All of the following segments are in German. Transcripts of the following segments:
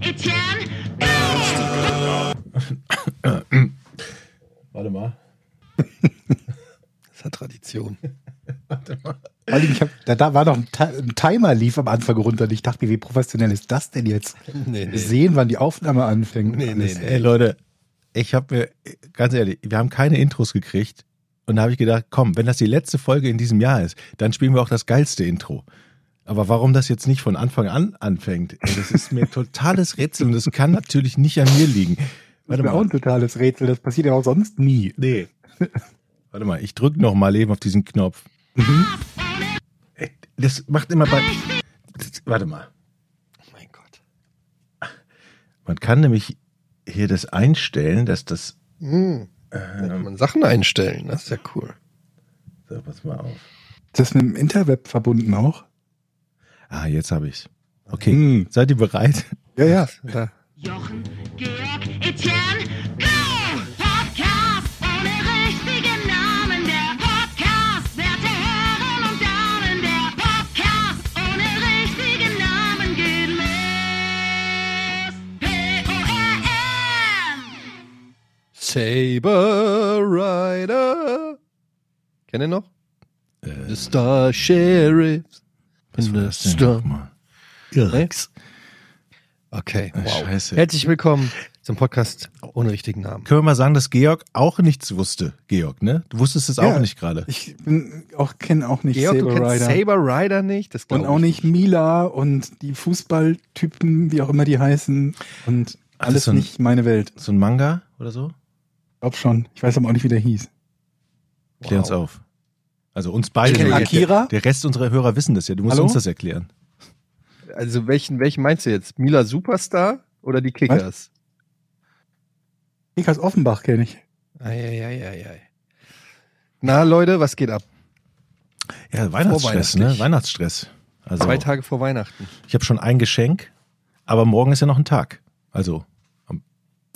Etienne, Warte mal. Das hat Tradition. Vor allem, ich hab, da, da war doch ein, ein Timer lief am Anfang runter und ich dachte, mir, wie professionell ist das denn jetzt? Nee, nee. Sehen, wann die Aufnahme anfängt. Nee, nee, nee. Ey Leute, ich habe mir, ganz ehrlich, wir haben keine Intros gekriegt. Und da habe ich gedacht, komm, wenn das die letzte Folge in diesem Jahr ist, dann spielen wir auch das geilste Intro. Aber warum das jetzt nicht von Anfang an anfängt, das ist mir totales Rätsel und das kann natürlich nicht an mir liegen. Das Warte wäre auch ein totales Rätsel, das passiert ja auch sonst nie. Nee. Warte mal, ich drück noch mal eben auf diesen Knopf. Ey, Das macht immer bei. Warte mal. Oh mein Gott. Man kann nämlich hier das einstellen, dass das. Hm. Da kann man Sachen einstellen, das ist ja cool. So, pass mal auf. Ist das mit dem Interweb verbunden auch? Ah, jetzt habe ich's. Okay. Hm. Seid ihr bereit? Ja, ja. Da. Jochen, Georg, Etienne, go! Podcast ohne richtigen Namen. Der Podcast, werte Herren und Damen. Der Podcast ohne richtigen Namen geht los. P-O-R-M. Saber Rider. Kennt ihr noch? Äh, The Star Sheriff. In the Storm. Okay, wow. Scheiße. Herzlich willkommen zum Podcast ohne richtigen Namen. Können wir mal sagen, dass Georg auch nichts wusste? Georg, ne? Du wusstest es Ja. auch nicht gerade. Ich bin auch kenne auch nicht Georg, du Saber kennst Rider. Saber Rider nicht? Das und auch ich nicht Mila und die Fußballtypen, wie auch immer die heißen. Und alles so ein- nicht meine Welt. So ein Manga oder so? Glaub schon. Ich weiß aber auch nicht, wie der hieß. Klär uns auf. Also uns beide. Ich kenn Der- Akira. Der Rest unserer Hörer wissen das ja. Du musst Hallo? uns das erklären. Also welchen, welchen meinst du jetzt? Mila Superstar oder die Kickers? Nikas Offenbach kenne ich. Eieieiei. Na Leute, was geht ab? Ja, Weihnachtsstress, ne? Weihnachtsstress. Also Zwei Tage vor Weihnachten. ich habe schon ein Geschenk, aber morgen ist ja noch ein Tag. Also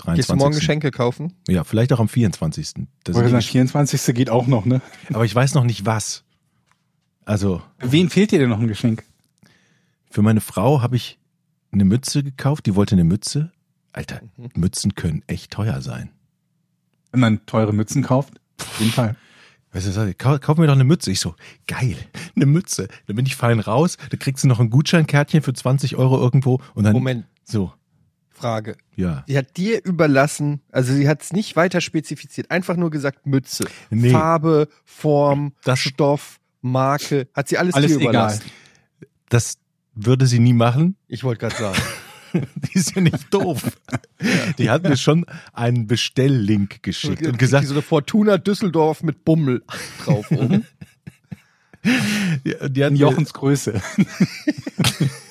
23. Gehst du morgen Geschenke kaufen? Ja, vielleicht auch am 24. Das Oder ist der die 24. geht auch noch, ne? Aber ich weiß noch nicht was. Also Wen fehlt dir denn noch ein Geschenk? für meine Frau habe ich eine Mütze gekauft. Die wollte eine Mütze. Alter, Mhm. Mützen können echt teuer sein. Wenn man teure Mützen kauft? Auf jeden Fall. Weißt du, kauf, kauf mir doch eine Mütze. Ich so, geil, eine Mütze. Dann bin ich fein raus, da kriegst du noch ein Gutscheinkärtchen für 20 Euro irgendwo und dann Moment, so, Frage. ja. Sie hat dir überlassen, also sie hat es nicht weiter spezifiziert, einfach nur gesagt Mütze. Nee. Farbe, Form, Das- Stoff, Marke, hat sie alles, Alles dir egal. überlassen. Das würde sie nie machen. Ich wollte gerade sagen. Die ist ja nicht doof. Die hat mir schon einen Bestelllink geschickt und gesagt, so eine Fortuna Düsseldorf mit Bummel drauf oben. die, die, hat Jochens Größe.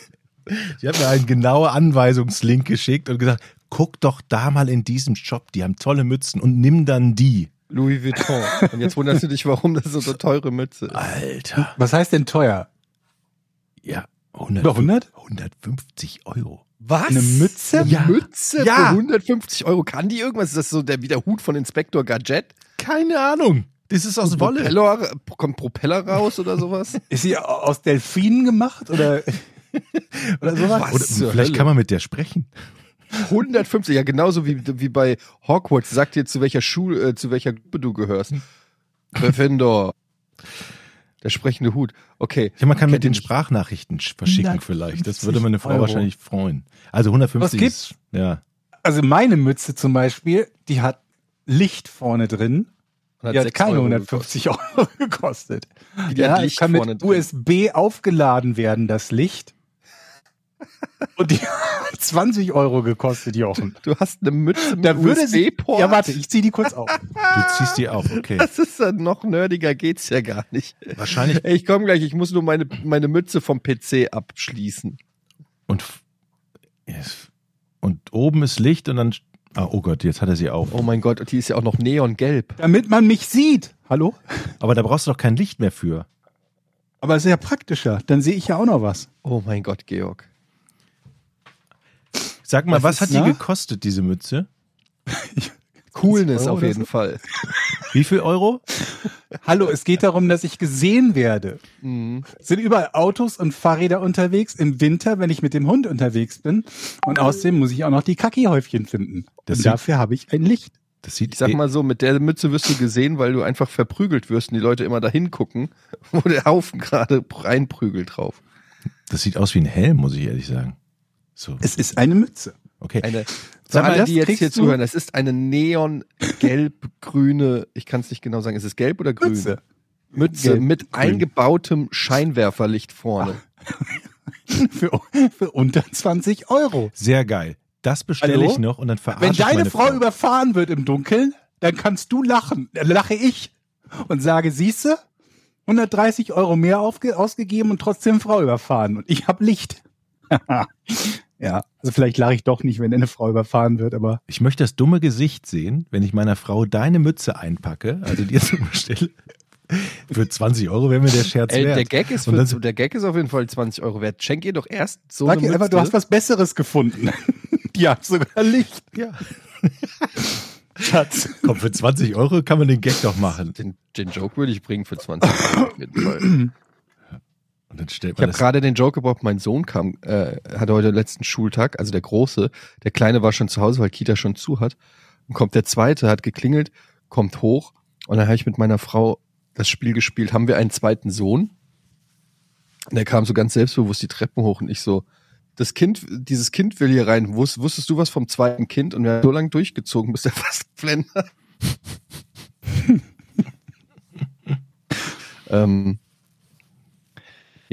die hat mir einen genauen Anweisungslink geschickt und gesagt, guck doch da mal in diesem Shop, die haben tolle Mützen und nimm dann die. Louis Vuitton. Und jetzt wunderst du dich, warum das so eine teure Mütze ist. Alter. Was heißt denn teuer? Ja, 100, Über 100? 150 Euro. Was? Eine Mütze? Eine Ja. Mütze Ja. für 150 Euro. Kann die irgendwas? Ist das so der, wie der Hut von Inspektor Gadget? Keine Ahnung. Das ist aus Wolle. Propeller, kommt Propeller raus oder sowas? Ist sie aus Delfinen gemacht oder, oder sowas? Was? Oder vielleicht Hölle? kann man mit der sprechen. 150, ja genauso wie, wie bei Hogwarts. Sagt dir, zu welcher Schule, äh, zu welcher Gruppe du gehörst. Gryffindor. Der sprechende Hut. Okay. Ja, man kann mit Kennt den nicht. Sprachnachrichten sch- verschicken 150 vielleicht. Das würde meine Frau Euro. wahrscheinlich freuen. Also 150 Was gibt's? ist, ja. Also meine Mütze zum Beispiel, die hat Licht vorne drin. Die hat keine Euro 150 Euro gekostet. Die hat Licht kann mit drin. USB aufgeladen werden, das Licht. Und die hat 20 Euro gekostet, Jochen. Du hast eine Mütze mit Da würde sie. USB-Port. Ja, warte, ich zieh die kurz auf. Du ziehst die auf, okay. Das ist ja noch nerdiger geht's ja gar nicht. Wahrscheinlich. Ey, ich komme gleich, ich muss nur meine, meine Mütze vom PC abschließen. Und, und oben ist Licht und dann. Ah, oh Gott, jetzt hat er sie auf. Oh mein Gott, und die ist ja auch noch neongelb. Damit man mich sieht. Hallo? Aber da brauchst du doch kein Licht mehr für. Aber ist ja praktischer. Dann sehe ich ja auch noch was. Oh mein Gott, Georg. Sag mal, Was was hat die na? gekostet, diese Mütze? Coolness auf jeden? Fall. Wie viel Euro? Hallo, es geht darum, dass ich gesehen werde. Mhm. Es sind überall Autos und Fahrräder unterwegs im Winter, wenn ich mit dem Hund unterwegs bin. Und außerdem muss ich auch noch die Kackihäufchen finden. Das und dafür habe ich ein Licht. Das sieht Ich sag mal so, mit der Mütze wirst du gesehen, weil du einfach verprügelt wirst und die Leute immer dahin gucken, wo der Haufen gerade reinprügelt drauf. das sieht aus wie ein Helm, muss ich ehrlich sagen. So, Es ist eine Mütze. okay. Eine, Sag für mal, die jetzt hier du- zuhören, es ist eine neon-gelb-grüne, ich kann es nicht genau sagen, ist es gelb oder grün? Mütze. Mütze Gelb, mit grün. eingebautem Scheinwerferlicht vorne. Für, für unter 20 Euro. Sehr geil. Das bestelle Hallo? ich noch und dann verarsche Wenn ich deine meine Frau, überfahren wird im Dunkeln, dann kannst du lachen. Dann lache ich und sage, siehste, 130 Euro mehr aufge ausgegeben und trotzdem Frau überfahren. Und ich habe Licht. ja, also vielleicht lache ich doch nicht, wenn eine Frau überfahren wird, aber Ich möchte das dumme Gesicht sehen, wenn ich meiner Frau deine Mütze einpacke, also dir zum bestelle. Für 20 Euro wäre mir der Scherz Ey, wert. der, Gag ist Und für, der Gag ist auf jeden Fall 20 Euro wert. Schenk ihr doch erst so sag eine ihr einfach, du hast was Besseres gefunden. Die hat sogar Licht. ja. Schatz. Komm, für 20 Euro kann man den Gag doch machen. den, den Joke würde ich bringen für 20 Euro. Und dann stellt Ich man habe das. gerade den Joke gebraucht, mein Sohn kam, äh, hatte heute letzten Schultag, also der Große, der Kleine war schon zu Hause, weil Kita schon zu hat. Und kommt der Zweite, hat geklingelt, kommt hoch und dann habe ich mit meiner Frau das Spiel gespielt, haben wir einen zweiten Sohn? Und der kam so ganz selbstbewusst die Treppen hoch und ich so, das Kind, dieses Kind will hier rein. Wus, wusstest du was vom zweiten Kind? Und wir haben so lange durchgezogen, bis er fast hat. ähm,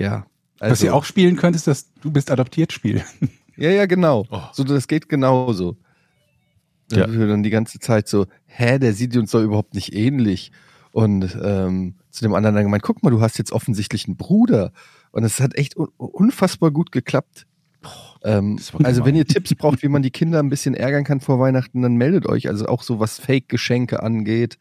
ja. Also, Was ihr auch spielen könnt, ist das Du bist adoptiert Spiel. Ja, ja, genau. Oh. So, das geht genauso. Ja. Ja. Dann die ganze Zeit so, hä, der sieht uns doch überhaupt nicht ähnlich. Und ähm, zu dem anderen dann gemeint, guck mal, du hast jetzt offensichtlich einen Bruder. Und es hat echt un unfassbar gut geklappt. Ähm, also wenn ihr Tipps braucht, wie man die Kinder ein bisschen ärgern kann vor Weihnachten, dann meldet euch. Also auch so was Fake-Geschenke angeht.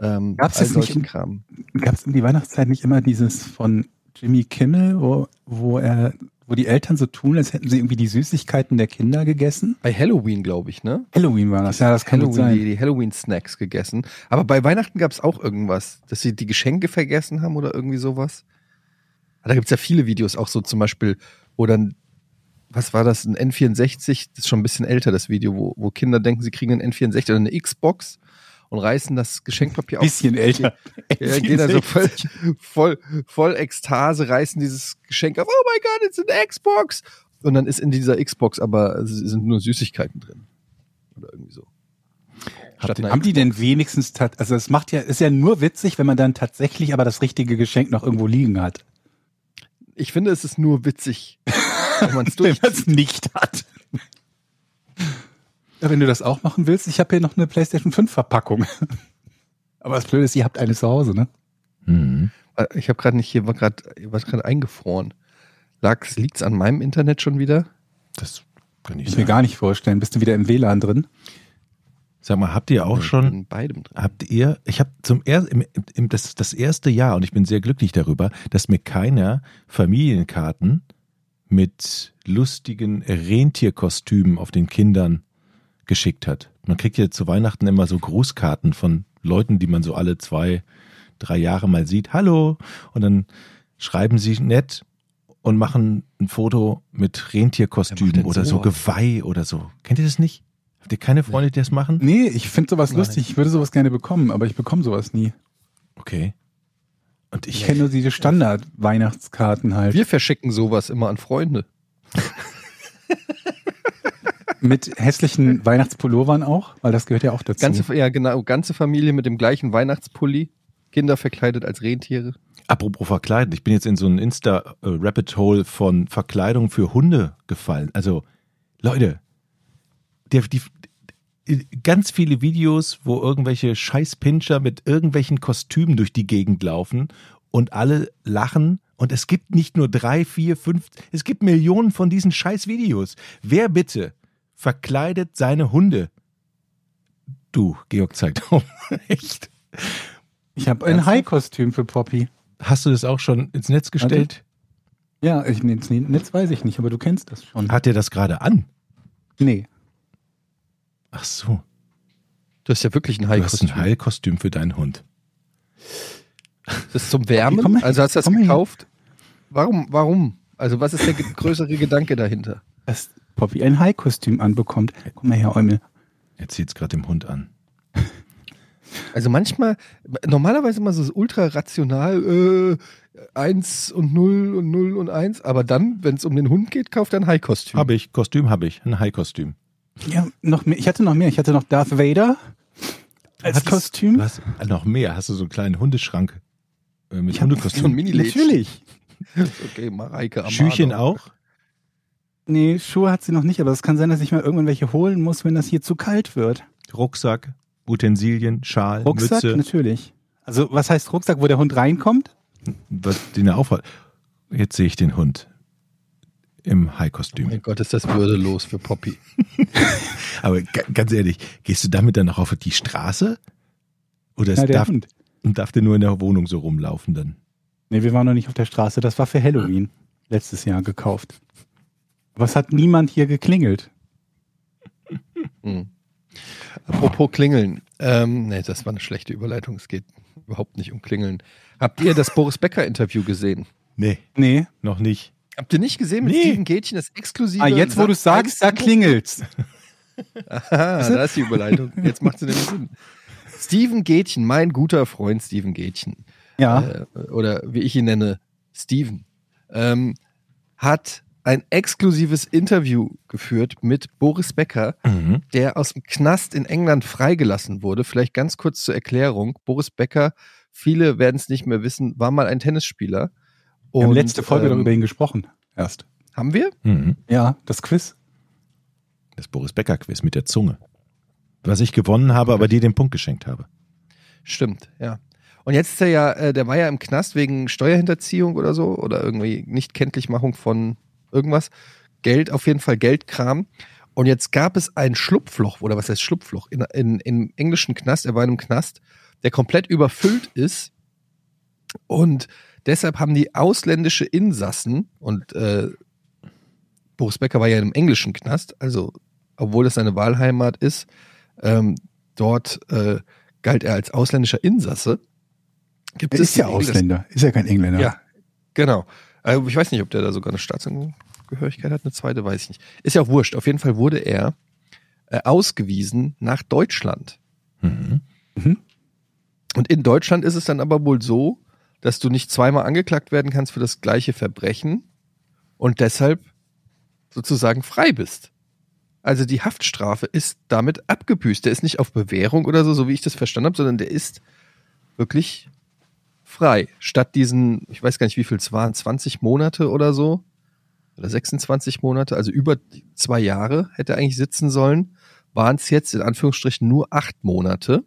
Ähm, all das nicht im- Kram. Gab es um die Weihnachtszeit nicht immer dieses von Jimmy Kimmel, wo, wo er, wo die Eltern so tun, als hätten sie irgendwie die Süßigkeiten der Kinder gegessen? Bei Halloween, glaube ich, ne? Halloween war das, ja, das kann Halloween, die, sein. die Halloween-Snacks gegessen. Aber bei Weihnachten gab es auch irgendwas, dass sie die Geschenke vergessen haben oder irgendwie sowas. Aber Da gibt es ja viele Videos, auch so zum Beispiel, wo dann, was war das, ein N64, das ist schon ein bisschen älter, das Video, wo, wo Kinder denken, sie kriegen einen N64 oder eine Xbox und reißen das Geschenkpapier auf. Bisschen älter. Ja, gehen da so voll, voll, voll Ekstase, reißen dieses Geschenk auf. Oh mein Gott, it's an Xbox! Und dann ist in dieser Xbox aber sind nur Süßigkeiten drin. Oder irgendwie so. Einer Haben die denn wenigstens, also es macht ja, ist ja nur witzig, wenn man dann tatsächlich aber das richtige Geschenk noch irgendwo liegen hat. Ich finde, es ist nur witzig, wenn man es nicht hat. Ja, wenn du das auch machen willst, ich habe hier noch eine PlayStation 5 Verpackung. Aber das Blöde ist, ihr habt eine zu Hause, ne? Mhm. Äh, Ich habe gerade nicht hier, war gerade war gerade eingefroren. Lag's, liegt's an meinem Internet schon wieder? Das kann ich Ich mir gar nicht vorstellen. Bist du wieder im WLAN drin? Sag mal, habt ihr auch Ich schon In beidem drin. Habt ihr, ich habe zum ersten, im, im, das, das erste Jahr und ich bin sehr glücklich darüber, dass mir keiner Familienkarten mit lustigen Rentierkostümen auf den Kindern geschickt hat. Man kriegt ja zu Weihnachten immer so Grußkarten von Leuten, die man so alle zwei, drei Jahre mal sieht. Hallo! Und dann schreiben sie nett und machen ein Foto mit Rentierkostümen oder so? Geweih oder so. Kennt ihr das nicht? Habt ihr keine Freunde, die das machen? Nee, ich finde sowas Nein. lustig. Ich würde sowas gerne bekommen, aber ich bekomme sowas nie. Okay. Und Ich ich, kenne nur diese Standard-Weihnachtskarten halt. Wir verschicken sowas immer an Freunde. Mit hässlichen Weihnachtspullovern auch, weil das gehört ja auch dazu. Ganze, ja, genau, ganze Familie mit dem gleichen Weihnachtspulli. Kinder verkleidet als Rentiere. Apropos Verkleiden, ich bin jetzt in so einen Insta-Rabbit-Hole von Verkleidung für Hunde gefallen. Also, Leute, die, die, ganz viele Videos, wo irgendwelche Scheißpinscher mit irgendwelchen Kostümen durch die Gegend laufen und alle lachen. Und es gibt nicht nur drei, vier, fünf, es gibt Millionen von diesen Scheißvideos. Wer bitte verkleidet seine Hunde? Du, Georg zeigt auf. Echt? Ich habe ein? Hai-Kostüm für Poppy. Hast du das auch schon ins Netz gestellt? Ja, ich, nee, Netz weiß ich nicht, aber du kennst das schon. Hat er das gerade an? Nee. Ach so. Du hast ja wirklich ein Du hast ein Heilkostüm für deinen Hund. Das ist zum Wärmen? Komm also hast du das gekauft? Warum? Warum? Also was ist der größere Gedanke dahinter? Dass Poppy ein Hai-Kostüm anbekommt. Guck mal her, Eumel. Er zieht es gerade dem Hund an. Also manchmal, normalerweise immer so ultra rational, äh, 1 und 0 und 0 und 1, aber dann, wenn es um den Hund geht, kauft er ein Haikostüm. Habe ich, Kostüm habe ich, ein Heilkostüm. Ja, noch mehr. Ich hatte noch mehr. Ich hatte noch Darth Vader als Hattest- Kostüm. Du hast noch mehr. Hast du so einen kleinen Hundeschrank äh, mit Ich Hundekostüm? Natürlich. Okay, Mareike Amado. Schüchen auch? Nee, Schuhe hat sie noch nicht, aber es kann sein, dass ich mal irgendwann welche holen muss, wenn das hier zu kalt wird. Rucksack, Utensilien, Schal, Rucksack, Mütze, natürlich. Also, was heißt Rucksack, wo der Hund reinkommt? was den er aufhat. Jetzt sehe ich den Hund im Oh Haikostüm. mein Gott, ist das würdelos für Poppy. Aber ga- ganz ehrlich, gehst du damit dann noch auf die Straße? Oder der darf, Hund. darf der nur in der Wohnung so rumlaufen dann? Nee, wir waren noch nicht auf der Straße. Das war für Halloween letztes Jahr gekauft. Es hat niemand hier geklingelt. Hm. Apropos Klingeln. Ähm, nee, das war eine schlechte Überleitung. Es geht überhaupt nicht um Klingeln. Habt ihr das Boris Becker Interview gesehen? Nee, Nee. noch nicht. Habt ihr nicht gesehen mit Nee. Steven Gätchen, das exklusive? Ah, jetzt, wo du es sagst, da klingelt's. Aha, da ist die Überleitung. Jetzt macht sie nämlich Sinn. Steven Gätchen, mein guter Freund Steven Gätchen, Ja. äh, oder wie ich ihn nenne, Steven, ähm, hat ein exklusives Interview geführt mit Boris Becker, Mhm. der aus dem Knast in England freigelassen wurde. Vielleicht ganz kurz zur Erklärung. Boris Becker, viele werden es nicht mehr wissen, war mal ein Tennisspieler. Wir haben Und, letzte Folge ähm, darüber ihn gesprochen. Erst. Haben wir? Mhm. Ja, das Quiz. Das Boris Becker Quiz mit der Zunge. Was ich gewonnen habe, aber dir den Punkt geschenkt habe. Stimmt, ja. Und jetzt ist er ja, äh, der war ja im Knast wegen Steuerhinterziehung oder so oder irgendwie Nichtkenntlichmachung von irgendwas. Geld, auf jeden Fall Geldkram. Und jetzt gab es ein Schlupfloch, oder was heißt Schlupfloch? In, in, Im englischen Knast, er war in einem Knast, der komplett überfüllt ist. Und deshalb haben die ausländische Insassen, und äh, Boris Becker war ja im englischen Knast, also obwohl es seine Wahlheimat ist, ähm, dort äh, galt er als ausländischer Insasse. Gibt Er ist ja dass- Ausländer. Ist ja kein Engländer. Ja, genau. Äh, ich weiß nicht, ob der da sogar eine Staatsangehörigkeit hat, eine zweite, weiß ich nicht. Ist ja auch wurscht. Auf jeden Fall wurde er äh, ausgewiesen nach Deutschland. Mhm. Und in Deutschland ist es dann aber wohl so, dass du nicht zweimal angeklagt werden kannst für das gleiche Verbrechen und deshalb sozusagen frei bist. Also die Haftstrafe ist damit abgebüßt. Der ist nicht auf Bewährung oder so, so wie ich das verstanden habe, sondern der ist wirklich frei. Statt diesen, ich weiß gar nicht, wie viel es waren, 20 Monate oder so, oder 26 Monate, also über zwei Jahre hätte er eigentlich sitzen sollen, waren es jetzt in Anführungsstrichen nur acht Monate.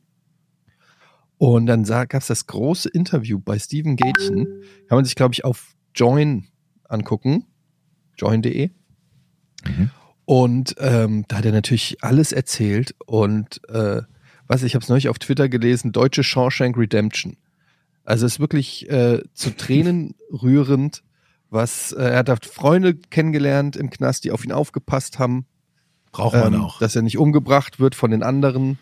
Und dann gab es das große Interview bei Steven Gätchen. Kann man sich, glaube ich, auf Join angucken. Join.de. Mhm. Und ähm, da hat er natürlich alles erzählt. Und äh, was, ich habe es neulich auf Twitter gelesen, deutsche Shawshank Redemption. Also es ist wirklich äh, zu Tränen rührend, was äh, er hat Freunde kennengelernt im Knast, die auf ihn aufgepasst haben Braucht man ähm, auch. dass er nicht umgebracht wird von den anderen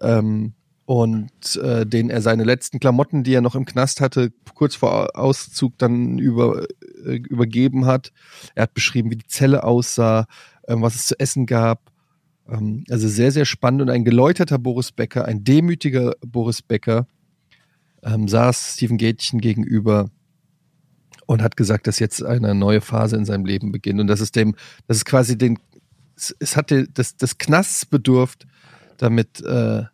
ähm, und äh, den er seine letzten Klamotten, die er noch im Knast hatte, kurz vor Auszug dann über, äh, übergeben hat. Er hat beschrieben, wie die Zelle aussah, ähm, was es zu essen gab. Ähm, also sehr, sehr spannend und ein geläuterter Boris Becker, ein demütiger Boris Becker ähm, saß Steven Gätchen gegenüber und hat gesagt, dass jetzt eine neue Phase in seinem Leben beginnt und dass es dem, dass es quasi den es, es hatte das, das Knasts bedurft, damit, äh,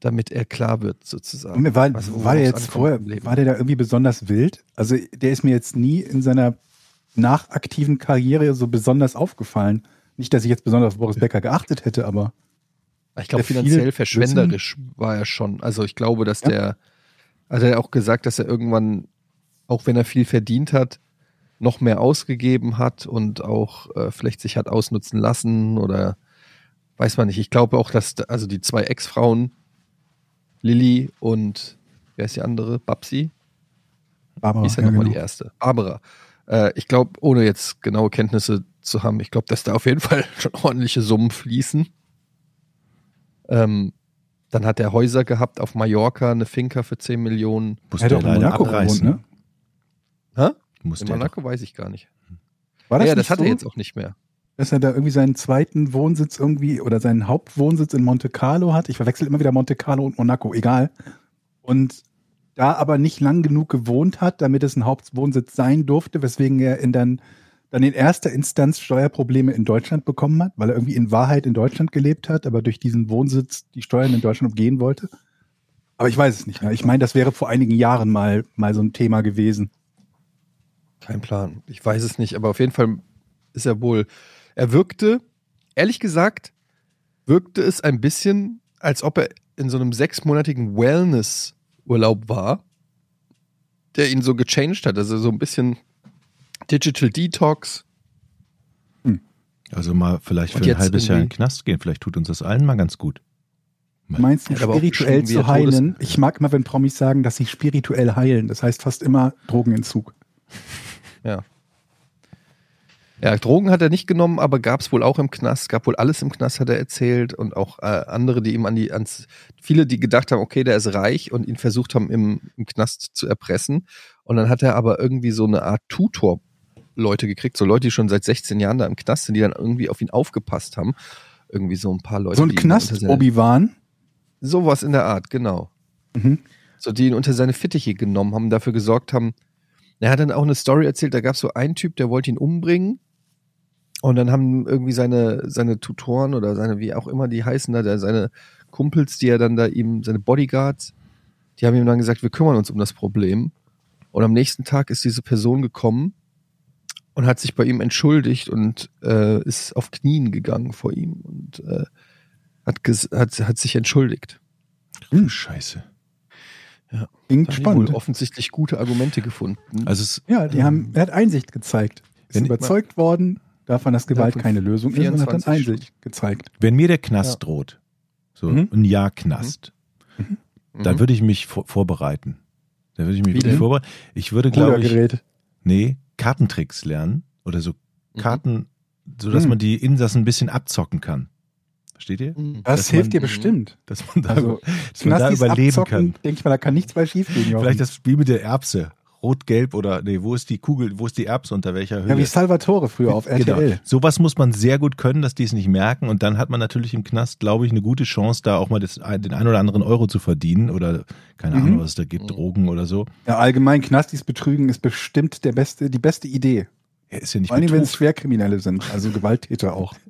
damit er klar wird, sozusagen. Und War, was- war der jetzt vorher, war der da irgendwie besonders wild? Also der ist mir jetzt nie in seiner nachaktiven Karriere so besonders aufgefallen. Nicht, dass ich jetzt besonders auf Boris Becker geachtet hätte, aber ich glaube, viel finanziell verschwenderisch war er schon. Also ich glaube, dass Ja. der, hat er auch gesagt, dass er irgendwann, auch wenn er viel verdient hat, noch mehr ausgegeben hat und auch äh, vielleicht sich hat ausnutzen lassen oder weiß man nicht. Ich glaube auch, dass da- also die zwei Ex-Frauen, Lilly und wer ist die andere? Babsi? Barbara, Wie ist ja ja, nochmal genau. die erste? Barbara. Äh, ich glaube, ohne jetzt genaue Kenntnisse zu haben, ich glaube, dass da auf jeden Fall schon ordentliche Summen fließen. Ähm, Dann hat er Häuser gehabt auf Mallorca, eine Finca für 10 Millionen. Muss Er auch in Monaco gewohnt, abreißen. ne? Hä? Muss In der Monaco weiß ich gar nicht. War das ja, nicht das hat so, er jetzt auch nicht mehr. dass er da irgendwie seinen zweiten Wohnsitz irgendwie oder seinen Hauptwohnsitz in Monte Carlo hat? Ich verwechsel immer wieder Monte Carlo und Monaco, egal. Und da aber nicht lang genug gewohnt hat, damit es ein Hauptwohnsitz sein durfte, weswegen er in dann, dann in erster Instanz Steuerprobleme in Deutschland bekommen hat, weil er irgendwie in Wahrheit in Deutschland gelebt hat, aber durch diesen Wohnsitz die Steuern in Deutschland umgehen wollte. Aber ich weiß es nicht mehr. Ich meine, das wäre vor einigen Jahren mal, mal so ein Thema gewesen. Kein Plan. Ich weiß es nicht, aber auf jeden Fall ist er wohl. Er wirkte, ehrlich gesagt, wirkte es ein bisschen, als ob er in so einem sechsmonatigen Wellness-Urlaub war, der ihn so gechanged hat. Also so ein bisschen Digital Detox. Also mal vielleicht für ein halbes Jahr in den Knast gehen. Vielleicht tut uns das allen mal ganz gut. Meinst du, Er auch spirituell zu heilen? Todes- Ich mag immer, wenn Promis sagen, dass sie spirituell heilen. Das heißt fast immer Drogenentzug. Ja. Ja, Drogen hat er nicht genommen, aber gab es wohl auch im Knast, gab wohl alles im Knast, hat er erzählt. Und auch äh, andere, die ihm an die, ans, viele, die gedacht haben, okay, der ist reich und ihn versucht haben, im, im Knast zu erpressen. Und dann hat er aber irgendwie so eine Art Tutor-Leute gekriegt, so Leute, die schon seit 16 Jahren da im Knast sind, die dann irgendwie auf ihn aufgepasst haben. Irgendwie so ein paar Leute. So ein Knast-Obi-Wan. Sowas in der Art, genau. Mhm. So, die ihn unter seine Fittiche genommen haben, dafür gesorgt haben. Er hat dann auch eine Story erzählt, da gab es so einen Typ, der wollte ihn umbringen. Und dann haben irgendwie seine, seine Tutoren oder seine, wie auch immer die heißen, da, seine Kumpels, die er dann da ihm, seine Bodyguards, die haben ihm dann gesagt, wir kümmern uns um das Problem. Und am nächsten Tag ist diese Person gekommen und hat sich bei ihm entschuldigt und äh, ist auf Knien gegangen vor ihm und äh, hat, hat, hat sich entschuldigt. Hm. Scheiße. Klingt haben die spannend. wohl offensichtlich gute Argumente gefunden. Also es, Ja, die haben, er hat Einsicht gezeigt. Ist überzeugt worden, davon, dass Gewalt von keine Lösung ist und hat dann 24 Einsicht gezeigt. wenn mir der Knast droht, so Mhm. ein Jahr Knast, dann Mhm. würde ich mich vor, vorbereiten. Dann würde ich mich Wie wirklich denn? vorbereiten. Ich würde, glaube ich, nee, Kartentricks lernen oder so Mhm. Karten, so dass Mhm. man die Insassen ein bisschen abzocken kann. Versteht ihr? Mhm. Das dass hilft man- dir bestimmt. Dass man da, Also, dass man da überleben abzocken, kann. denke ich mal, da kann nichts bei schief gehen. Vielleicht das Spiel mit der Erbse. Rot, gelb oder, nee, wo ist die Kugel, wo ist die Erbse unter welcher Höhe? ja, wie Salvatore früher auf RTL. Genau. Sowas muss man sehr gut können, dass die es nicht merken. Und dann hat man natürlich im Knast, glaube ich, eine gute Chance, da auch mal das, den ein oder anderen Euro zu verdienen. Oder keine Mhm. Ahnung, was es da gibt. Drogen oder so. Ja, allgemein Knastis betrügen ist bestimmt der beste, die beste Idee. Ja, ist ja nicht Vor allem, wenn es. Schwerkriminelle sind, also Gewalttäter auch.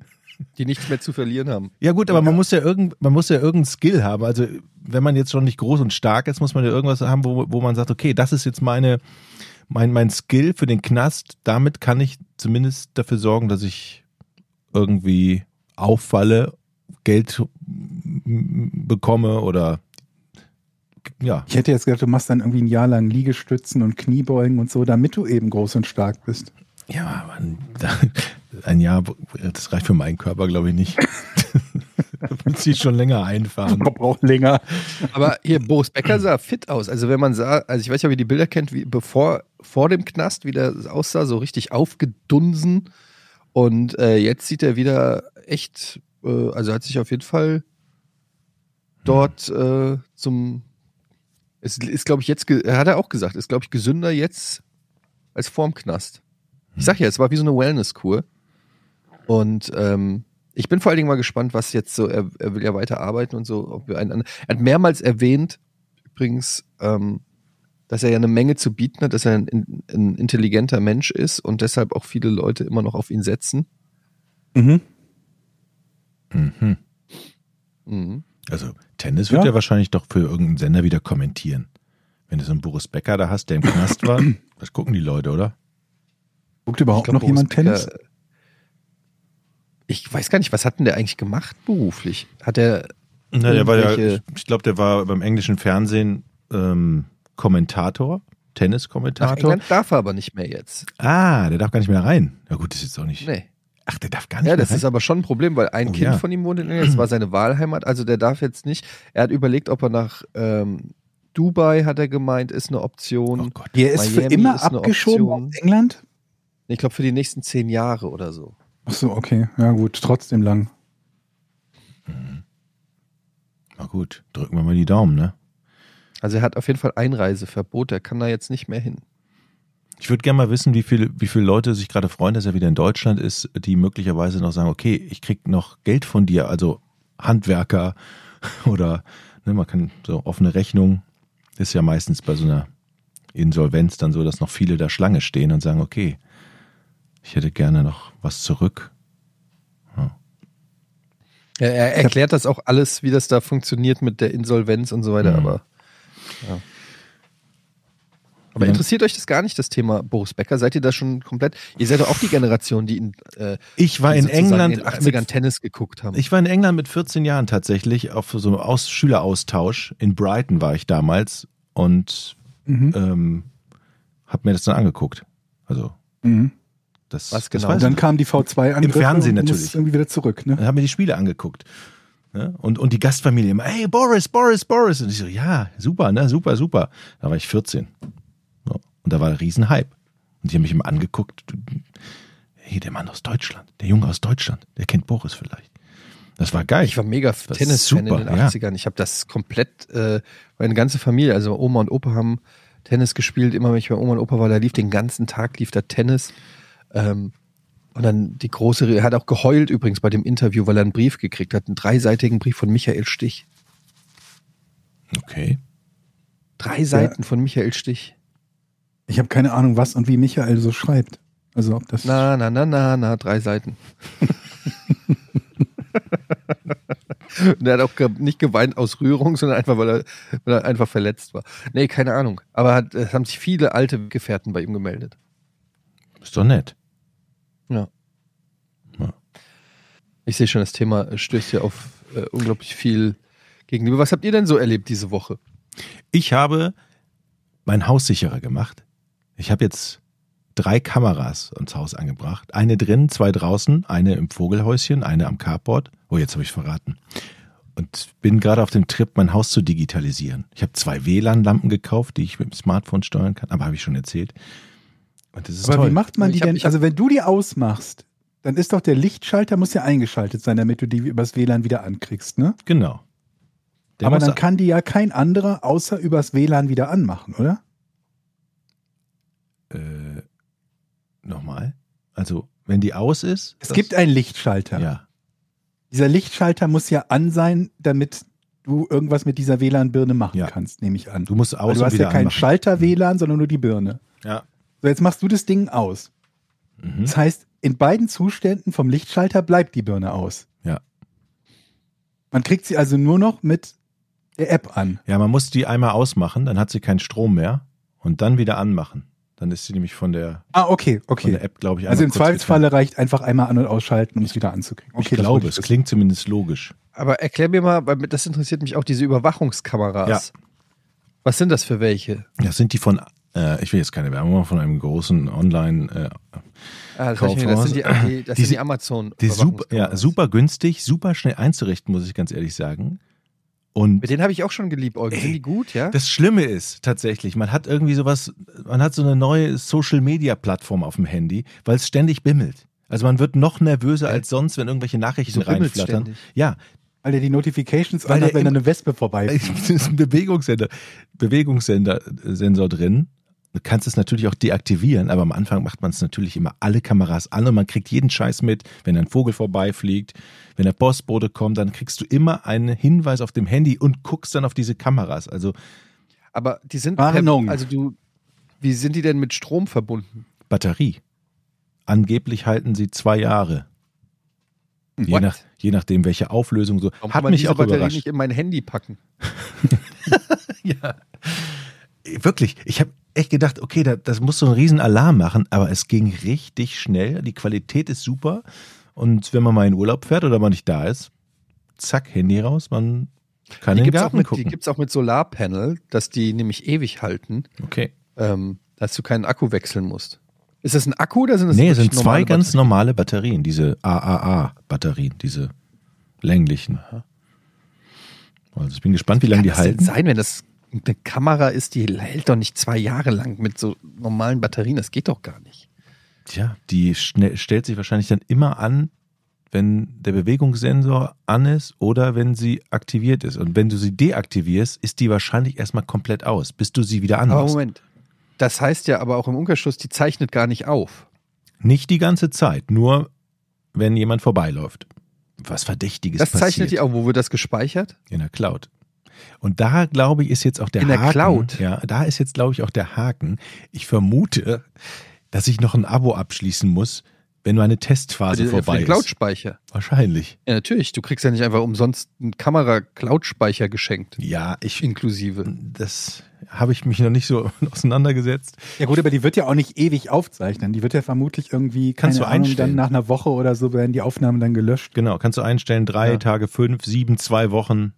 Die nichts mehr zu verlieren haben. Ja gut, aber man muss ja irgend, man muss ja irgendeinen Skill haben. Also wenn man jetzt schon nicht groß und stark ist, muss man ja irgendwas haben, wo, wo man sagt, okay, das ist jetzt meine, mein, mein Skill für den Knast. Damit kann ich zumindest dafür sorgen, dass ich irgendwie auffalle, Geld mm, bekomme oder ja. Ich hätte jetzt gedacht, du machst dann irgendwie ein Jahr lang Liegestützen und Kniebeugen und so, damit du eben groß und stark bist. Ja, man, ein Jahr, das reicht für meinen Körper, glaube ich, nicht. da muss ich schon länger einfahren. Man braucht länger. Aber hier, Boris Becker sah fit aus. Also wenn man sah, also ich weiß nicht, ob ihr die Bilder kennt, wie bevor, vor dem Knast, wie der aussah, so richtig aufgedunsen. Und äh, jetzt sieht er wieder echt, äh, also hat sich auf jeden Fall dort äh, zum, es ist, glaube ich, jetzt, hat er auch gesagt, ist, glaube ich, gesünder jetzt als vorm Knast. Ich sag ja, es war wie so eine Wellness-Kur. Und ähm, ich bin vor allen Dingen mal gespannt, was jetzt so, er, er will ja weiter arbeiten und so, ob wir einen, er hat mehrmals erwähnt, übrigens, ähm, dass er ja eine Menge zu bieten hat, dass er ein, ein intelligenter Mensch ist und deshalb auch viele Leute immer noch auf ihn setzen. Mhm. Mhm. Mhm. Also Tennis wird Ja. ja. wahrscheinlich doch für irgendeinen Sender wieder kommentieren. Wenn du so einen Boris Becker da hast, der im Knast war, das gucken die Leute, oder? Guckt überhaupt glaub, noch Boris jemand Tennis? Ich weiß gar nicht, was hat denn der eigentlich gemacht beruflich? Hat er Na, der war ja, ich glaube, der war beim englischen Fernsehen ähm, Kommentator, Tenniskommentator. Darf er aber nicht mehr jetzt. Ah, der darf gar nicht mehr rein. Ja gut, das ist jetzt auch nicht. Nee. Ach, der darf gar nicht Ja, das rein. ist aber schon ein Problem, weil ein Oh, Kind ja. von ihm wohnt in England, das war seine Wahlheimat, also der darf jetzt nicht. Er hat überlegt, ob er nach ähm, Dubai, hat er gemeint, ist eine Option. oh Gott. Der ist für Miami immer ist eine abgeschoben Option. aus England? Ich glaube für die nächsten zehn Jahre oder so. Ach so, okay. Ja gut, trotzdem lang. Na gut, drücken wir mal die Daumen, ne? Also er hat auf jeden Fall Einreiseverbot, er kann da jetzt nicht mehr hin. Ich würde gerne mal wissen, wie viele wie viele Leute sich gerade freuen, dass er wieder in Deutschland ist, die möglicherweise noch sagen, okay, ich krieg noch Geld von dir, also Handwerker oder ne, man kann so offene Rechnung, ist ja meistens bei so einer Insolvenz dann so, dass noch viele da Schlange stehen und sagen, okay, ich hätte gerne noch was zurück. Er, er erklärt das auch alles, wie das da funktioniert mit der Insolvenz und so weiter, Mhm. aber. Ja. Aber Ja. interessiert euch das gar nicht, das Thema Boris Becker? Seid ihr da schon komplett? Ihr seid doch auch die Generation, die in, äh, Ich war die in England in den 80ern mit, Tennis geguckt haben. ich war in England mit 14 Jahren tatsächlich auf so einem Aus Schüleraustausch. In Brighton war ich damals und Mhm. ähm, habe mir das dann angeguckt. Also Mhm. Das, Was das genau? weiß Und dann kam die V2 an. Im Fernsehen natürlich. irgendwie wieder zurück, ne? Dann haben wir die Spiele angeguckt. Ja, und, und die Gastfamilie immer, hey Boris, Boris, Boris. Und ich so, ja, super, ne, super, super. Da war ich 14. So. Und da war ein Riesenhype. Und die haben mich immer angeguckt. Hey, der Mann aus Deutschland, der Junge aus Deutschland, der kennt Boris vielleicht. Das war geil. Ich war mega Tennis-Fan in den ja. 80ern. Ich habe das komplett, äh, meine ganze Familie, also Oma und Opa haben Tennis gespielt. Immer wenn ich bei Oma und Opa war, da lief den ganzen Tag, lief da Tennis. Ähm, und dann die große, er hat auch geheult übrigens bei dem Interview, weil er einen Brief gekriegt hat, einen dreiseitigen Brief von Michael Stich. okay. Drei Seiten von Michael Stich. Ich habe keine Ahnung, was und wie Michael so schreibt. Also ob das. Na, na, na, na, na, drei Seiten. Und er hat auch ge nicht geweint aus Rührung, sondern einfach, weil er, weil er einfach verletzt war. Nee, keine Ahnung. Aber hat, es haben sich viele alte Gefährten bei ihm gemeldet. Ist doch nett. Ja. Ja. Ich sehe schon, das Thema stößt ja auf äh, unglaublich viel gegenüber. Was habt ihr denn so erlebt diese Woche? Ich habe mein Haus sicherer gemacht. Ich habe jetzt drei Kameras ins Haus angebracht. Eine drin, zwei draußen, eine im Vogelhäuschen, eine am Carport. Oh, jetzt habe ich verraten. Und bin gerade auf dem Trip, mein Haus zu digitalisieren. Ich habe zwei WLAN-Lampen gekauft, die ich mit dem Smartphone steuern kann, aber habe ich schon erzählt. Ist Aber toll. wie macht man Ich die hab- denn? Also wenn du die ausmachst, dann ist doch der Lichtschalter muss ja eingeschaltet sein, damit du die übers WLAN wieder ankriegst, ne? genau. Der Aber dann kann die ja kein anderer außer übers WLAN wieder anmachen, oder? äh, nochmal. Also, wenn die aus ist. Es gibt einen Lichtschalter. Ja. Dieser Lichtschalter muss ja an sein, damit du irgendwas mit dieser WLAN-Birne machen Ja. kannst, nehme ich an. Du musst Weil aus du und hast wieder ja keinen. Schalter-WLAN, sondern nur die Birne. Ja. So, jetzt machst du das Ding aus. Mhm. Das heißt, in beiden Zuständen vom Lichtschalter bleibt die Birne aus. Ja. Man kriegt sie also nur noch mit der App an. Ja, man muss die einmal ausmachen, dann hat sie keinen Strom mehr und dann wieder anmachen. Dann ist sie nämlich von der, Ah, okay, von okay. der App, glaube ich, Also im Zweifelsfalle reicht einfach einmal an- und ausschalten, um es wieder anzukriegen. Okay, Ich glaube, es klingt zumindest logisch. Aber erklär mir mal, weil das interessiert mich auch, diese Überwachungskameras. Was sind das für welche? Das sind die von, äh, ich will jetzt keine Werbung machen, von einem großen Online, äh, Ah, das, mir- das sind die, die, das Die sind die Amazon. die super, ja, super günstig, super schnell einzurichten, muss ich ganz ehrlich sagen. Und Mit denen habe ich auch schon geliebt, Eugen. Sind die gut, ja? Das Schlimme ist tatsächlich, man hat irgendwie sowas, man hat so eine neue Social Media Plattform auf dem Handy, weil es ständig bimmelt. Also man wird noch nervöser als sonst, wenn irgendwelche Nachrichten bimmelt's reinflattern. ständig? Ja, Weil der die Notifications Weil an der hat, wenn da eine Wespe vorbei es ist ein Bewegungssender, Bewegungssender Sensor drin. Du kannst es natürlich auch deaktivieren, aber am Anfang macht man es natürlich immer alle Kameras an und man kriegt jeden Scheiß mit, wenn ein Vogel vorbeifliegt, wenn der Postbote kommt, dann kriegst du immer einen Hinweis auf dem Handy und guckst dann auf diese Kameras. Also Aber die sind Warnung. also du, wie sind die denn mit Strom verbunden? Batterie. Angeblich halten sie zwei Jahre. Je, nach, je nachdem, welche Auflösung so. Warum Hat kann man mich diese auch Batterie überrascht. nicht in mein Handy packen? Ja. Wirklich, ich habe echt gedacht, okay, da, das muss so einen riesen Alarm machen, aber es ging richtig schnell. Die Qualität ist super. Und wenn man mal in Urlaub fährt oder man nicht da ist, zack, Handy raus, man kann Die den Garten mit, die gucken. gibt's auch mit Solarpanel, dass die nämlich ewig halten, Okay. ähm, dass du keinen Akku wechseln musst. Ist das ein Akku oder sind das Nee, es sind zwei ganz Batterien? normale Batterien, diese AAA-Batterien, diese länglichen. Also ich bin gespannt, wie lange die das halten. sein, wenn das eine Kamera ist, die hält doch nicht zwei Jahre lang mit so normalen Batterien. Das geht doch gar nicht. Tja, die stellt sich wahrscheinlich dann immer an, wenn der Bewegungssensor an ist oder wenn sie aktiviert ist. Und wenn du sie deaktivierst, ist die wahrscheinlich erstmal komplett aus, bis du sie wieder Aber anmachst. Moment. Das heißt ja aber auch im Umkehrschluss, die zeichnet gar nicht auf. Nicht die ganze Zeit, nur wenn jemand vorbeiläuft. Was Verdächtiges Das passiert zeichnet die auch. Wo wird das gespeichert? in der Cloud. Und da, glaube ich, ist jetzt auch der In der Haken. Cloud? Ja, da ist jetzt, glaube ich, auch der Haken. Ich vermute, dass ich noch ein Abo abschließen muss, wenn meine Testphase für, den- für vorbei den ist. Cloud-Speicher. Wahrscheinlich. Ja, natürlich. Du kriegst ja nicht einfach umsonst einen Kamera-Cloud-Speicher geschenkt. Ja, ich, Inklusive. das habe ich mich noch nicht so auseinandergesetzt. Ja gut, aber die wird ja auch nicht ewig aufzeichnen. Die wird ja vermutlich irgendwie, keine Kannst du Ahnung, einstellen. dann nach einer Woche oder so werden die Aufnahmen dann gelöscht. Genau, kannst du einstellen, drei Ja. Tage, fünf, sieben, zwei Wochen.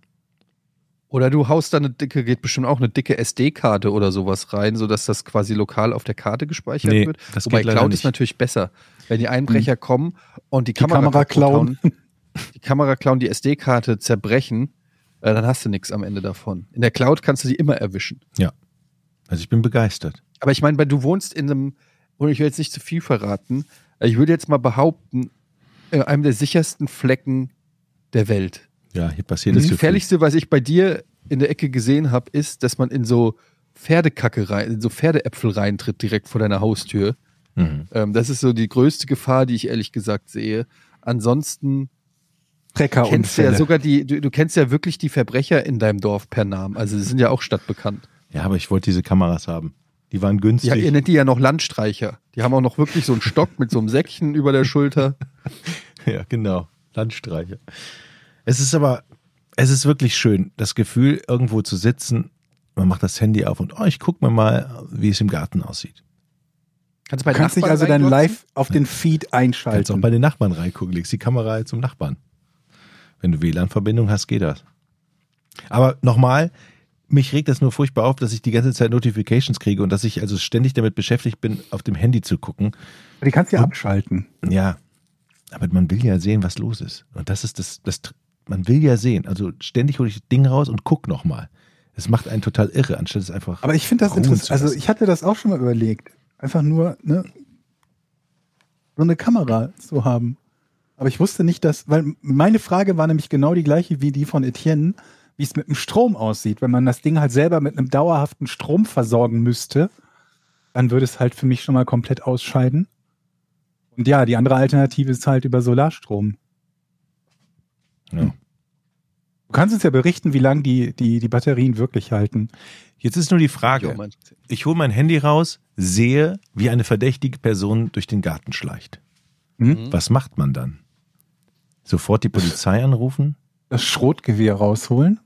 Oder du haust da eine dicke, geht bestimmt auch eine dicke SD-Karte oder sowas rein, sodass das quasi lokal auf der Karte gespeichert Nee, wird. das Wobei geht Cloud nicht. ist natürlich besser. Wenn die Einbrecher kommen und die, Kamera, Kamera klauen. die Kamera klauen, die SD-Karte zerbrechen, äh, dann hast du nichts am Ende davon. In der Cloud kannst du die immer erwischen. Also ich bin begeistert. Aber ich meine, weil du wohnst in einem, und ich will jetzt nicht zu viel verraten, äh, ich würde jetzt mal behaupten, in einem der sichersten Flecken der Welt. Ja, hier passiert Das Gefährlichste, was ich bei dir in der Ecke gesehen habe, ist, dass man in so Pferdekacke rein, in so Pferdeäpfel reintritt, direkt vor deiner Haustür. Mhm. Ähm, das ist so die größte Gefahr, die ich ehrlich gesagt sehe. Ansonsten kennst du ja Treckerunfälle. sogar die, du, du kennst ja wirklich die Verbrecher in deinem Dorf per Namen. Also sie sind ja auch stadtbekannt. Ja, aber ich wollte diese Kameras haben. Die waren günstig. Ja, ihr nennt die ja noch Landstreicher. Die haben auch noch wirklich so einen Stock mit so einem Säckchen über der Schulter. Ja, genau. Landstreicher. Es ist aber, es ist wirklich schön, das Gefühl, irgendwo zu sitzen, man macht das Handy auf und oh, ich guck mir mal, wie es im Garten aussieht. Kannst du bei kannst dich Nachbarn also dann reinglotzen? live auf den Feed Kannst auch einschalten. bei den Nachbarn reingucken, legst die Kamera zum Nachbarn. Wenn du WLAN-Verbindung hast, geht das. Aber nochmal, mich regt das nur furchtbar auf, dass ich die ganze Zeit Notifications kriege und dass ich also ständig damit beschäftigt bin, auf dem Handy zu gucken. Die kannst du ja abschalten. Ja, aber man will ja sehen, was los ist. Und das ist das, das man will ja sehen. Also ständig hole ich das Ding raus und guck nochmal. Es macht einen total irre, anstatt es einfach. Aber ich finde das interessant. Also ich hatte das auch schon mal überlegt. Einfach nur ne, so eine Kamera zu haben. Aber ich wusste nicht, dass, weil meine Frage war nämlich genau die gleiche wie die von Etienne, wie es mit dem Strom aussieht. Wenn man das Ding halt selber mit einem dauerhaften Strom versorgen müsste, dann würde es halt für mich schon mal komplett ausscheiden. Und ja, die andere Alternative ist halt über Solarstrom. Ja. Du kannst uns ja berichten, wie lange die, die, die Batterien wirklich halten. Jetzt ist nur die Ja, Frage. Ich hole mein Handy raus, sehe, wie eine verdächtige Person durch den Garten schleicht. Hm? Was macht man dann? Sofort die Polizei anrufen? Das Schrotgewehr rausholen.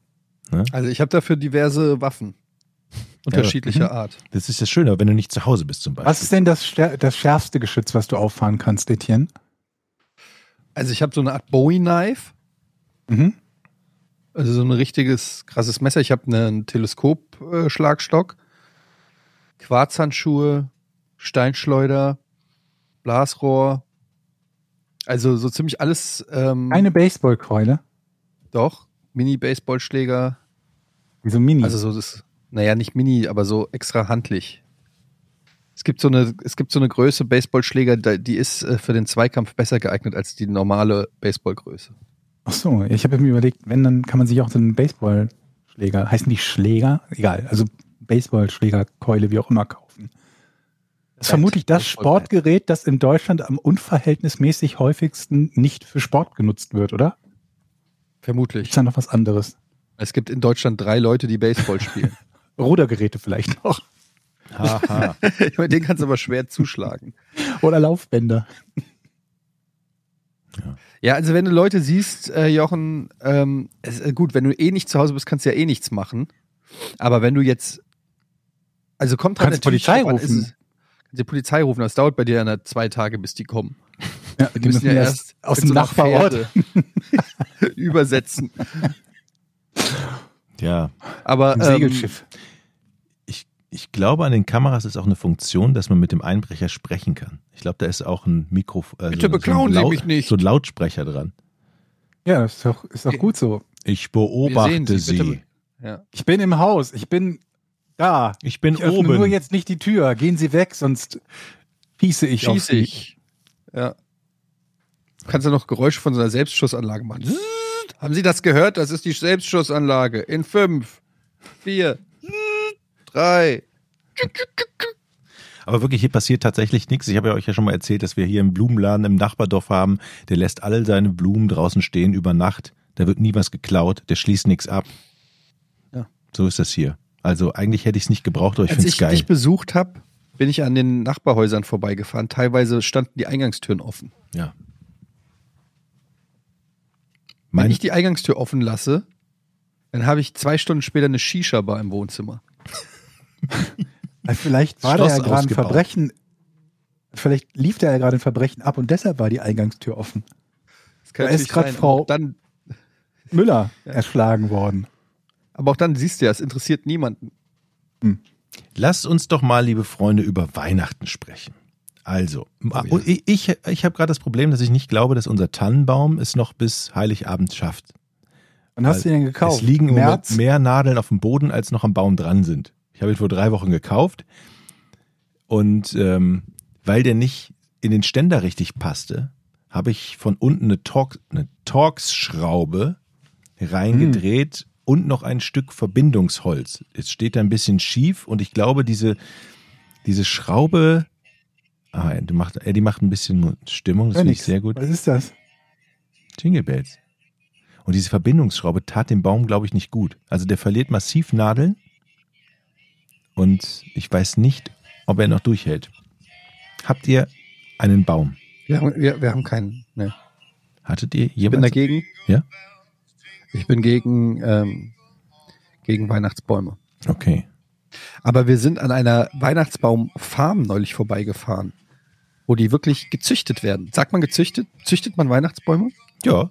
Also ich habe dafür diverse Waffen. Unterschiedlicher Mhm. Art. Das ist das Schöne, wenn du nicht zu Hause bist zum Beispiel. Was ist denn das, das schärfste Geschütz, was du auffahren kannst, Etienne? Also ich habe so eine Art Bowie-Knife. Mhm. Also so ein richtiges krasses Messer. Ich habe einen Teleskop-Schlagstock, Quarzhandschuhe, Steinschleuder, Blasrohr. Also so ziemlich alles. Ähm, Eine Baseballkeule. Doch, Mini-Baseballschläger. Wieso Mini? Also so das, naja, nicht Mini, aber so extra handlich. Es gibt so eine, es gibt so eine Größe Baseballschläger, die ist äh, für den Zweikampf besser geeignet als die normale Baseballgröße. Ach so, ich habe mir überlegt, wenn, dann kann man sich auch so einen Baseballschläger, heißen die Schläger? Egal, also Baseballschlägerkeule, wie auch immer, kaufen. Das ist vermutlich das. Sportgerät, das in Deutschland am unverhältnismäßig häufigsten nicht für Sport genutzt wird, oder? Vermutlich. Ist da noch was anderes? Es gibt in Deutschland drei Leute, die Baseball spielen. Rudergeräte vielleicht noch. Haha. Bei denen kannst du aber schwer zuschlagen. Oder Laufbänder. Ja, also wenn du Leute siehst, äh, Jochen, ähm, es, äh, gut, wenn du eh nicht zu Hause bist, kannst du ja eh nichts machen. Aber wenn du jetzt, also kommt dran, Kannst natürlich Polizei an, rufen. ist Kannst die Polizei rufen, das dauert bei dir ja zwei Tage, bis die kommen. Ja, Die müssen ja erst aus dem so Nachbarort. Übersetzen. ja, Aber ähm, Segelschiff. Ich, glaube, an den Kameras ist auch eine Funktion, dass man mit dem Einbrecher sprechen kann. Ich glaube, da ist auch ein Mikro, äh, Bitte so, beklauen so ein Sie mich nicht. So ein Lautsprecher dran. Ja, das ist doch, ist doch gut so. Ich beobachte Sie, sie. bitte- Ja. Ich bin im Haus, ich bin da. Ich bin Ich öffne oben. nur jetzt nicht die Tür. Gehen Sie weg, sonst schieße ich auf Schieße Sie. ich. Ja. kannst du noch Geräusche von so einer Selbstschussanlage machen. Haben Sie das gehört? Das ist die Selbstschussanlage. In fünf, vier, drei. Aber wirklich, hier passiert tatsächlich nichts. Ich habe ja euch ja schon mal erzählt, dass wir hier einen Blumenladen im Nachbardorf haben. Der lässt all seine Blumen draußen stehen über Nacht. Da wird nie was geklaut. Der schließt nichts ab. Ja. So ist das hier. Also eigentlich hätte ich es nicht gebraucht, aber ich Als finde ich es geil. dich besucht habe, bin ich an den Nachbarhäusern vorbeigefahren. Teilweise standen die Eingangstüren offen. Ja. Wenn ich die Eingangstür offen lasse, dann habe ich zwei Stunden später eine Shisha-Bar im Wohnzimmer. Vielleicht war da Schloss ja gerade ein. Verbrechen. Vielleicht lief da ja gerade ein Verbrechen ab und deshalb war die Eingangstür offen. Da ist sein. Frau- Dann, Müller erschlagen worden. aber auch dann siehst du ja, es interessiert niemanden. lasst uns doch mal, liebe Freunde, über Weihnachten sprechen. Also, ja. und ich, ich, habe gerade das Problem, dass ich nicht glaube, dass unser Tannenbaum es noch bis Heiligabend schafft. Wann hast du den gekauft? Es liegen im Moment März? mehr Nadeln auf dem Boden, als noch am Baum dran sind. Ich habe ihn vor drei Wochen gekauft und ähm, weil der nicht in den Ständer richtig passte, habe ich von unten eine, Torx, eine Torx-Schraube reingedreht und noch ein Stück Verbindungsholz. Jetzt steht er ein bisschen schief und ich glaube, diese, diese Schraube, ah, die macht, äh, die macht ein bisschen Stimmung, das Hör finde ich sehr gut. Was ist das? Jingle Bells. Und diese Verbindungsschraube tat dem Baum, glaube ich, nicht gut. Also der verliert massiv Nadeln und ich weiß nicht, ob er noch durchhält. Habt ihr einen Baum? Wir haben, wir, wir haben keinen. Ne. Hattet ihr Ich bin dagegen. Ja? Ich bin gegen, ähm, gegen Weihnachtsbäume. Okay. Aber wir sind an einer Weihnachtsbaumfarm neulich vorbeigefahren, wo die wirklich gezüchtet werden. Sagt man gezüchtet? Züchtet man Weihnachtsbäume? Ja.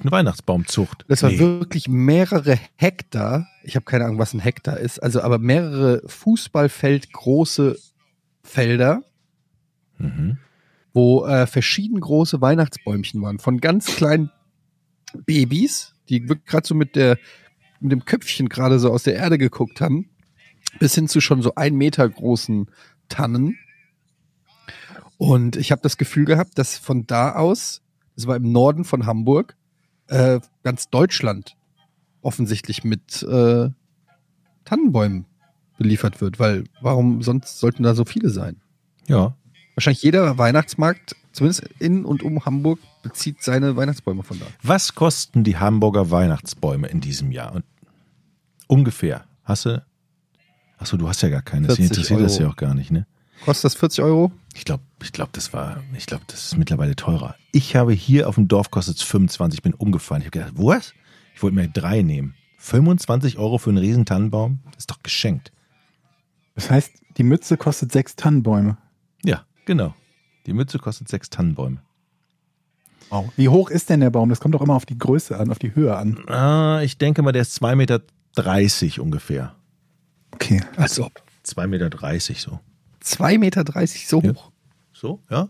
Ist eine Weihnachtsbaumzucht. Das war Nee. wirklich mehrere Hektar. Ich habe keine Ahnung, was ein Hektar ist. Also aber mehrere Fußballfeld große Felder, Mhm. wo äh, verschieden große Weihnachtsbäumchen waren. Von ganz kleinen Babys, die gerade so mit der mit dem Köpfchen gerade so aus der Erde geguckt haben, bis hin zu schon so ein Meter großen Tannen. Und ich habe das Gefühl gehabt, dass von da aus, das war im Norden von Hamburg, äh, ganz Deutschland offensichtlich mit äh, Tannenbäumen beliefert wird, weil warum sonst sollten da so viele sein? Ja. Wahrscheinlich jeder Weihnachtsmarkt, zumindest in und um Hamburg, bezieht seine Weihnachtsbäume von da. Was kosten die Hamburger Weihnachtsbäume in diesem Jahr? Und ungefähr. Hast du? Achso, du hast ja gar keine. Das 40 interessiert das Euro. ja auch gar nicht, ne? Kostet das 40 Euro? Ich glaube, ich glaube, das war, ich glaube, das ist mittlerweile teurer. Ich habe hier auf dem Dorf kostet es 25, bin umgefallen. Ich habe gedacht, was? Ich wollte mir drei nehmen. 25 Euro für einen riesen Tannenbaum? Das ist doch geschenkt. Das heißt, die Mütze kostet sechs Tannenbäume. Ja, genau. Die Mütze kostet sechs Tannenbäume. Wow. Wie hoch ist denn der Baum? Das kommt doch immer auf die Größe an, auf die Höhe an. Ah, ich denke mal, der ist 2,30 Meter ungefähr. Okay. Als ob. 2,30 Meter so. 2,30 Meter so Ja. hoch. So, ja.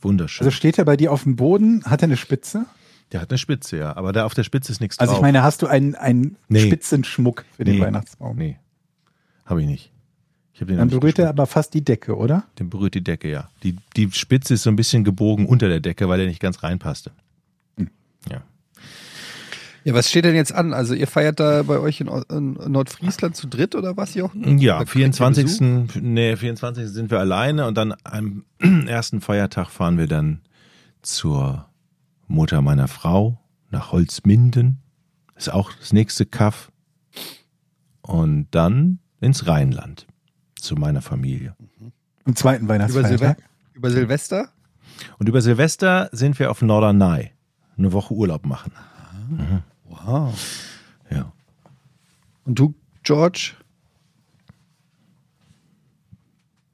Wunderschön. Also steht er bei dir auf dem Boden, hat er eine Spitze? der hat eine Spitze, ja. Aber da auf der Spitze ist nichts Also drauf. ich meine, hast du einen, einen Nee. Spitzenschmuck für den Nee. Weihnachtsbaum? Nee. Habe ich nicht. Ich habe den Dann berührt er aber fast die Decke, oder? Den berührt die Decke, ja. Die, die Spitze ist so ein bisschen gebogen unter der Decke, weil er nicht ganz reinpasste. Hm. Ja. Ja, was steht denn jetzt an? Also ihr feiert da bei euch in, in Nordfriesland zu dritt oder was, Jochen? Ja, Da kriegt ihr 24. Nee, 24. sind wir alleine und dann am ersten Feiertag fahren wir dann zur Mutter meiner Frau nach Holzminden. Ist auch das nächste Kaff. Und dann ins Rheinland zu meiner Familie. Am zweiten Über, Silve Weihnachtsfeiertag. über Silvester? Und über Silvester sind wir auf Norderney. Eine Woche Urlaub machen. Wow. Ja. Und du, George?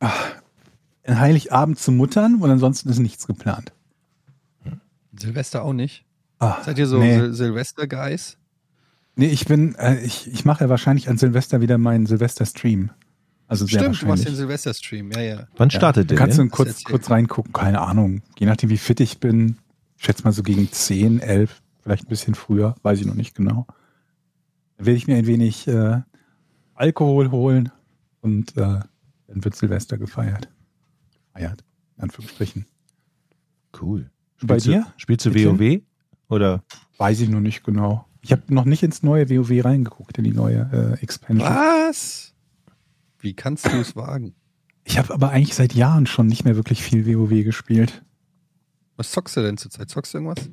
Ein Heiligabend zu Muttern und ansonsten ist nichts geplant. Silvester auch nicht. Ah, Seid ihr so nee. Sil Silvester-Guys? Nee, ich bin, äh, ich, ich mache ja wahrscheinlich an Silvester wieder meinen Silvester-Stream. Also sehr Stimmt, du machst den. Silvester-Stream, ja, ja. Wann Ja, startet da der? kannst du kurz, kurz reingucken, keine Ahnung. Je nachdem, wie fit ich bin. Ich schätze mal so gegen 10, 11, vielleicht ein bisschen früher, weiß ich noch nicht genau. Dann werde ich mir ein wenig äh, Alkohol holen und äh, dann wird Silvester gefeiert. Feiert, in Anführungsstrichen. Cool. Bei Spielst dir? Du, spielst du? WoW? Oder? Weiß ich noch nicht genau. Ich habe noch nicht ins neue WoW reingeguckt, in die neue äh, Expansion. Was? Wie kannst du es wagen? Ich habe aber eigentlich seit Jahren schon nicht mehr wirklich viel WoW gespielt. Was zockst du denn zurzeit? Zockst du irgendwas?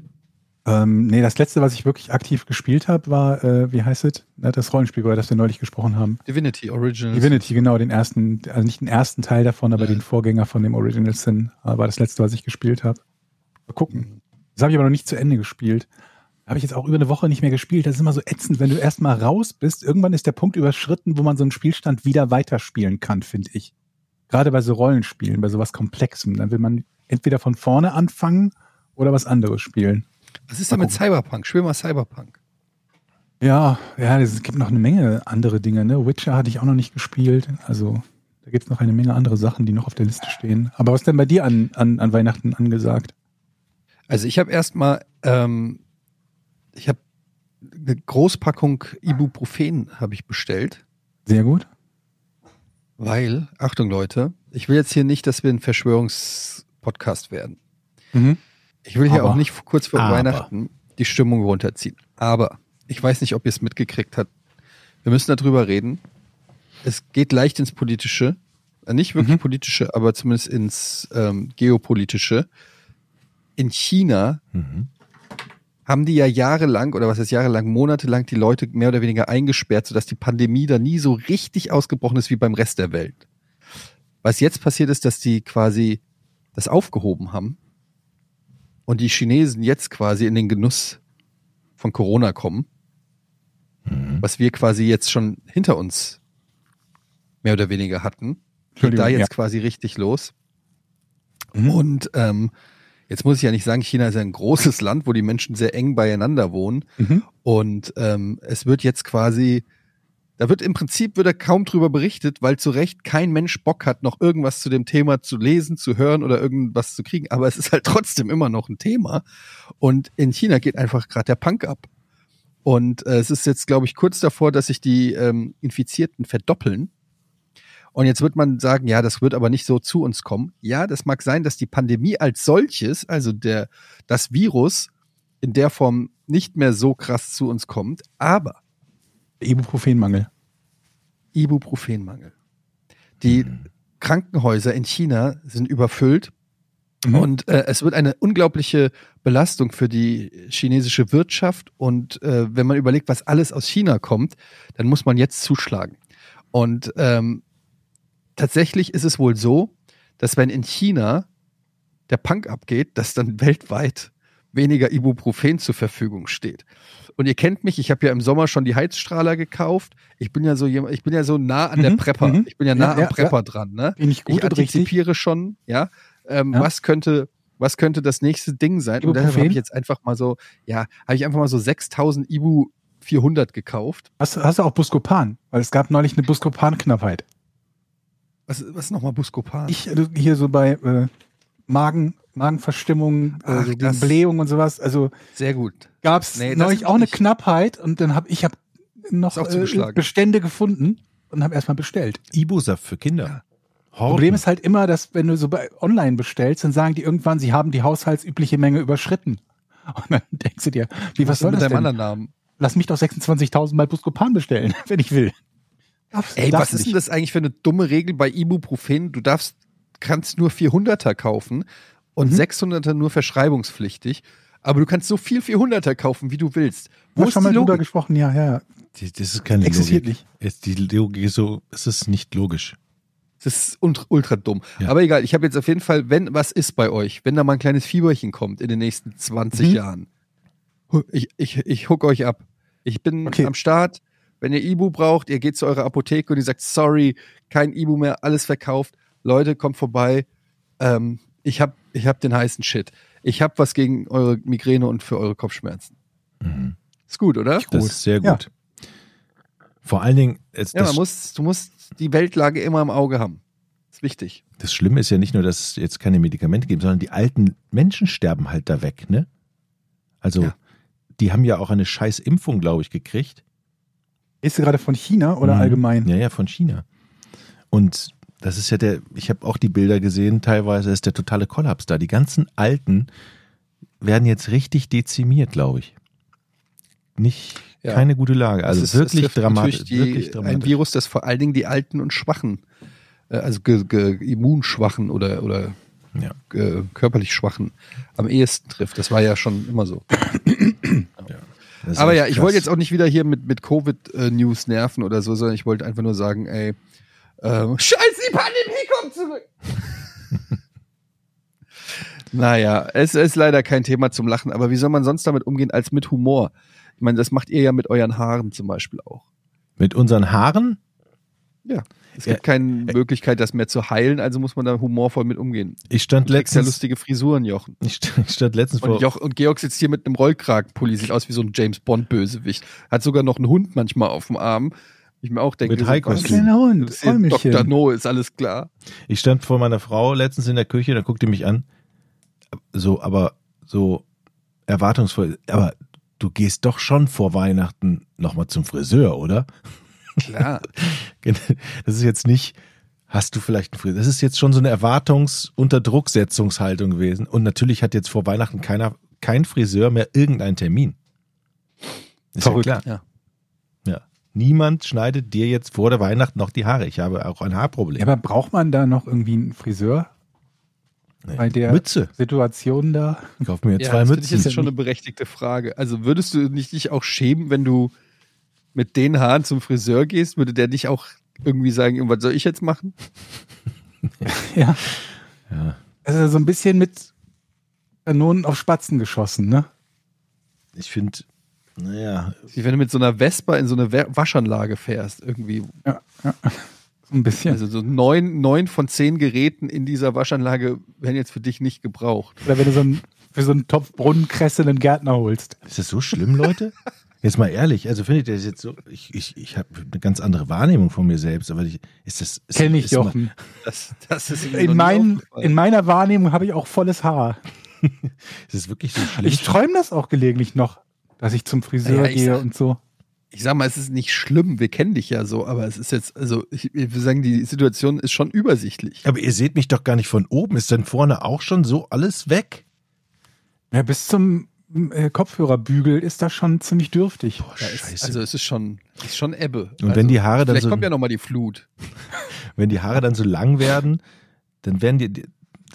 Ähm, nee, das letzte, was ich wirklich aktiv gespielt habe, war, äh, wie heißt es? Das Rollenspiel, über das wir neulich gesprochen haben. Divinity Original. Divinity, genau, den ersten, also nicht den ersten Teil davon, aber Ja. den Vorgänger von dem Original Sin, äh, war das letzte, was ich gespielt habe. Mal gucken. Das habe ich aber noch nicht zu Ende gespielt. Habe ich jetzt auch über eine Woche nicht mehr gespielt. Das ist immer so ätzend, wenn du erstmal raus bist. Irgendwann ist der Punkt überschritten, wo man so einen Spielstand wieder weiterspielen kann, finde ich. Gerade bei so Rollenspielen, bei sowas Komplexem. Dann will man entweder von vorne anfangen oder was anderes spielen. Was ist denn mit Cyberpunk? Spiel mal Cyberpunk. Ja, ja, es gibt noch eine Menge andere Dinge. Ne? Witcher hatte ich auch noch nicht gespielt. Also da gibt es noch eine Menge andere Sachen, die noch auf der Liste stehen. Aber was denn bei dir an, an, an Weihnachten angesagt? Also ich habe erstmal, ähm, ich habe eine Großpackung Ibuprofen habe ich bestellt, Sehr gut. weil, Achtung Leute, ich will jetzt hier nicht, dass wir ein Verschwörungspodcast werden. Mhm. Ich will hier Aber- auch nicht kurz vor aber. Weihnachten die Stimmung runterziehen. Aber ich weiß nicht, ob ihr es mitgekriegt habt. Wir müssen darüber reden. Es geht leicht ins Politische. Äh, Nicht wirklich Mhm. politische, aber zumindest ins ähm, Geopolitische. In China Mhm. haben die ja jahrelang, oder was heißt jahrelang, monatelang die Leute mehr oder weniger eingesperrt, sodass die Pandemie da nie so richtig ausgebrochen ist wie beim Rest der Welt. Was jetzt passiert ist, dass die quasi das aufgehoben haben und die Chinesen jetzt quasi in den Genuss von Corona kommen, Mhm. was wir quasi jetzt schon hinter uns mehr oder weniger hatten. Geht da jetzt ja. quasi richtig los. Mhm. Und ähm, jetzt muss ich ja nicht sagen, China ist ja ein großes Land, wo die Menschen sehr eng beieinander wohnen. Mhm. Und ähm, es wird jetzt quasi, da wird im Prinzip wird kaum drüber berichtet, weil zu Recht kein Mensch Bock hat, noch irgendwas zu dem Thema zu lesen, zu hören oder irgendwas zu kriegen. Aber es ist halt trotzdem immer noch ein Thema. Und in China geht einfach gerade der Punk ab. Und äh, es ist jetzt, glaube ich, kurz davor, dass sich die ähm, Infizierten verdoppeln. Und jetzt wird man sagen, ja, das wird aber nicht so zu uns kommen. Ja, das mag sein, dass die Pandemie als solches, also der, das Virus in der Form nicht mehr so krass zu uns kommt, aber Ibuprofenmangel. Ibuprofenmangel. Die Mhm. Krankenhäuser in China sind überfüllt Mhm. und äh, es wird eine unglaubliche Belastung für die chinesische Wirtschaft. Und äh, wenn man überlegt, was alles aus China kommt, dann muss man jetzt zuschlagen. Und ähm, tatsächlich ist es wohl so, dass wenn in China der Punk abgeht, dass dann weltweit weniger Ibuprofen zur Verfügung steht. Und ihr kennt mich, ich habe ja im Sommer schon die Heizstrahler gekauft. Ich bin ja so jemand, ich bin ja so nah an der Mhm, Prepper. mhm. Ich bin ja nah Ja, am ja, Prepper dran, ne? Bin ich gut ich und richtig? antizipiere schon, ja, ähm, Ja. was könnte was könnte das nächste Ding sein? Und deshalb Ibuprofen? habe ich jetzt einfach mal so, ja, habe ich einfach mal so 6000 Ibu 400 gekauft. Hast, hast du auch Buscopan? Weil es gab neulich eine Buscopan-Knappheit. Was, was ist nochmal Buscopan? Ich äh, hier so bei äh, Magen, Magenverstimmung, äh, Ach, gegen Blähung und sowas. Also Sehr gut. gab es Nee, neulich auch eine nicht- Knappheit und dann habe ich hab noch äh. Bestände gefunden und habe erstmal bestellt. Ibu-Saft für Kinder. Horten. Problem ist halt immer, dass wenn du so bei online bestellst, dann sagen die irgendwann, sie haben die haushaltsübliche Menge überschritten. Und dann denkst du dir, wie was soll mit das deinem denn? anderen Namen? Lass mich doch 26.000 Mal Buscopan bestellen, wenn ich will. Darfst- Ey, was ist denn nicht. das eigentlich für eine dumme Regel bei Ibuprofen? Du darfst, kannst nur 400er kaufen und Mhm. 600er nur verschreibungspflichtig. Aber du kannst so viel 400er kaufen, wie du willst. Wo ist schon die mal drüber Logik? gesprochen, ja, ja. Die- Das ist keine Existiert Logik. nicht. Ist die Logik ist so, es ist nicht logisch. Das ist ultra, ultra dumm. Ja. Aber egal, ich habe jetzt auf jeden Fall, wenn was ist bei euch, wenn da mal ein kleines Fieberchen kommt in den nächsten 20 Mhm. Jahren, ich, ich, ich hook euch ab. Ich bin Okay. am Start. Wenn ihr Ibu braucht, ihr geht zu eurer Apotheke und ihr sagt, sorry, kein Ibu mehr, alles verkauft. Leute, kommt vorbei. Ähm, ich habe ich hab den heißen Shit. Ich habe was gegen eure Migräne und für eure Kopfschmerzen. Mhm. Ist gut, oder? Das Gut. ist sehr Ja. gut. Vor allen Dingen, es, Ja, das, man muss, du musst die Weltlage immer im Auge haben. Ist wichtig. das Schlimme ist ja nicht nur, dass es jetzt keine Medikamente gibt, sondern die alten Menschen sterben halt da weg, ne? Also, Ja. die haben ja auch eine scheiß Impfung, glaube ich, gekriegt. Ist du gerade von China oder Mhm. allgemein? Ja, ja, von China. Und das ist ja der, ich habe auch die Bilder gesehen, teilweise ist der totale Kollaps da. Die ganzen Alten, werden jetzt richtig dezimiert, glaube ich. Nicht, Ja. keine gute Lage. Also Das ist- wirklich trifft dramatisch. Die, wirklich ein dramatisch. Virus, das vor allen Dingen die Alten und Schwachen, äh, also ge, ge, immunschwachen oder, oder Ja. äh, körperlich Schwachen am ehesten trifft. Das war ja schon immer so. Ist Aber ja, ich wollte jetzt auch nicht wieder hier mit, mit Covid-News nerven oder so, sondern ich wollte einfach nur sagen, ey, ähm, scheiße, die Pandemie kommt zurück. naja, es ist leider kein Thema zum Lachen, aber wie soll man sonst damit umgehen als mit Humor? Ich meine, das macht ihr ja mit euren Haaren zum Beispiel auch. Mit unseren Haaren? Ja. Es Ja, gibt keine Möglichkeit, das mehr zu heilen, also muss man da humorvoll mit umgehen. Ich stand trägst ja letztens, lustige Frisuren, Jochen. ich stand, ich stand letztens Und, vor, Joch, und Georg sitzt hier mit einem Rollkragenpulli, sieht aus wie so ein James Bond-Bösewicht. Hat sogar noch einen Hund manchmal auf dem Arm. Ich mir auch denke, Mit was? Kleiner Hund. Dr. No, ist alles klar. ich stand vor meiner Frau letztens in der Küche, da guckte die mich an. So, aber so erwartungsvoll. Aber du gehst doch schon vor Weihnachten nochmal zum Friseur, oder? Klar. Das ist jetzt nicht, hast du vielleicht einen Friseur? Das ist jetzt schon so eine Erwartungs-Unterdrucksetzungshaltung gewesen. Und natürlich hat jetzt vor Weihnachten keiner, kein Friseur mehr irgendeinen Termin. Ist Verrückt. ja klar. Ja. Ja. Niemand schneidet dir jetzt vor der Weihnacht noch die Haare. Ich habe auch ein Haarproblem. Ja, aber braucht man da noch irgendwie einen Friseur Nee. bei der Mütze. Situation da? Ich kaufe mir Ja, zwei das finde ich Mützen. jetzt schon eine berechtigte Frage. Also würdest du nicht dich auch schämen, wenn du mit den Haaren zum Friseur gehst? Würde der dich auch irgendwie sagen, was soll ich jetzt machen? Ja. Ja. Also so ein bisschen mit Kanonen auf Spatzen geschossen, ne? Ich finde, naja, Wie wenn du mit so einer Vespa in so eine Wa- Waschanlage fährst, irgendwie. Ja, ja. Ein bisschen. Also so neun, neun von zehn Geräten in dieser Waschanlage werden jetzt für dich nicht gebraucht. Oder wenn du so einen, für so einen Topf Brunnenkresse einen Gärtner holst. ist das so schlimm, Leute? Jetzt mal ehrlich, also findet ihr das jetzt so, ich, ich, ich habe eine ganz andere Wahrnehmung von mir selbst, aber ich, ist das... Ist, Kenn ich, ist mal- Jochen. Das, das ist In, mein, in meiner Wahrnehmung habe ich auch volles Haar. Ist das wirklich so schlimm? Ich träume das auch gelegentlich noch, dass ich zum Friseur Ja, ich gehe sag- und so. ich sag mal, es ist nicht schlimm, wir kennen dich ja so, aber es ist jetzt, also ich, ich will sagen, die Situation ist schon übersichtlich. aber ihr seht mich doch gar nicht von oben. Ist denn vorne auch schon so alles weg? Ja, bis zum äh, Kopfhörerbügel ist das schon ziemlich dürftig. Boah, Da ist, also es ist schon, es ist schon Ebbe. Und also, wenn die Haare dann vielleicht so- kommt ja nochmal die Flut. Wenn die Haare dann so lang werden, dann werden die,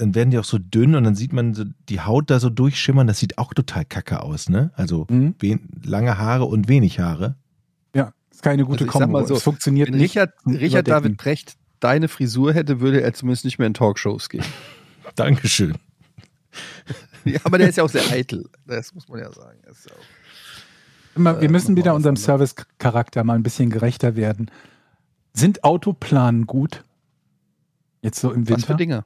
dann werden die auch so dünn und dann sieht man so die Haut da so durchschimmern. Das sieht auch total kacke aus, ne? Also Mhm. wen, lange Haare und wenig Haare. Ja, ist keine gute Also Kombo. mal so, es funktioniert Wenn nicht. Richard, Richard. David Precht deine Frisur hätte, würde er zumindest nicht mehr in Talkshows gehen. Dankeschön. ja, aber der ist ja auch sehr eitel. Das muss man ja sagen. Er ist ja auch- Immer, wir äh, müssen noch wieder unserem. Service-Charakter mal ein bisschen gerechter werden. Sind Autoplanen gut? Jetzt so im Was für Winter?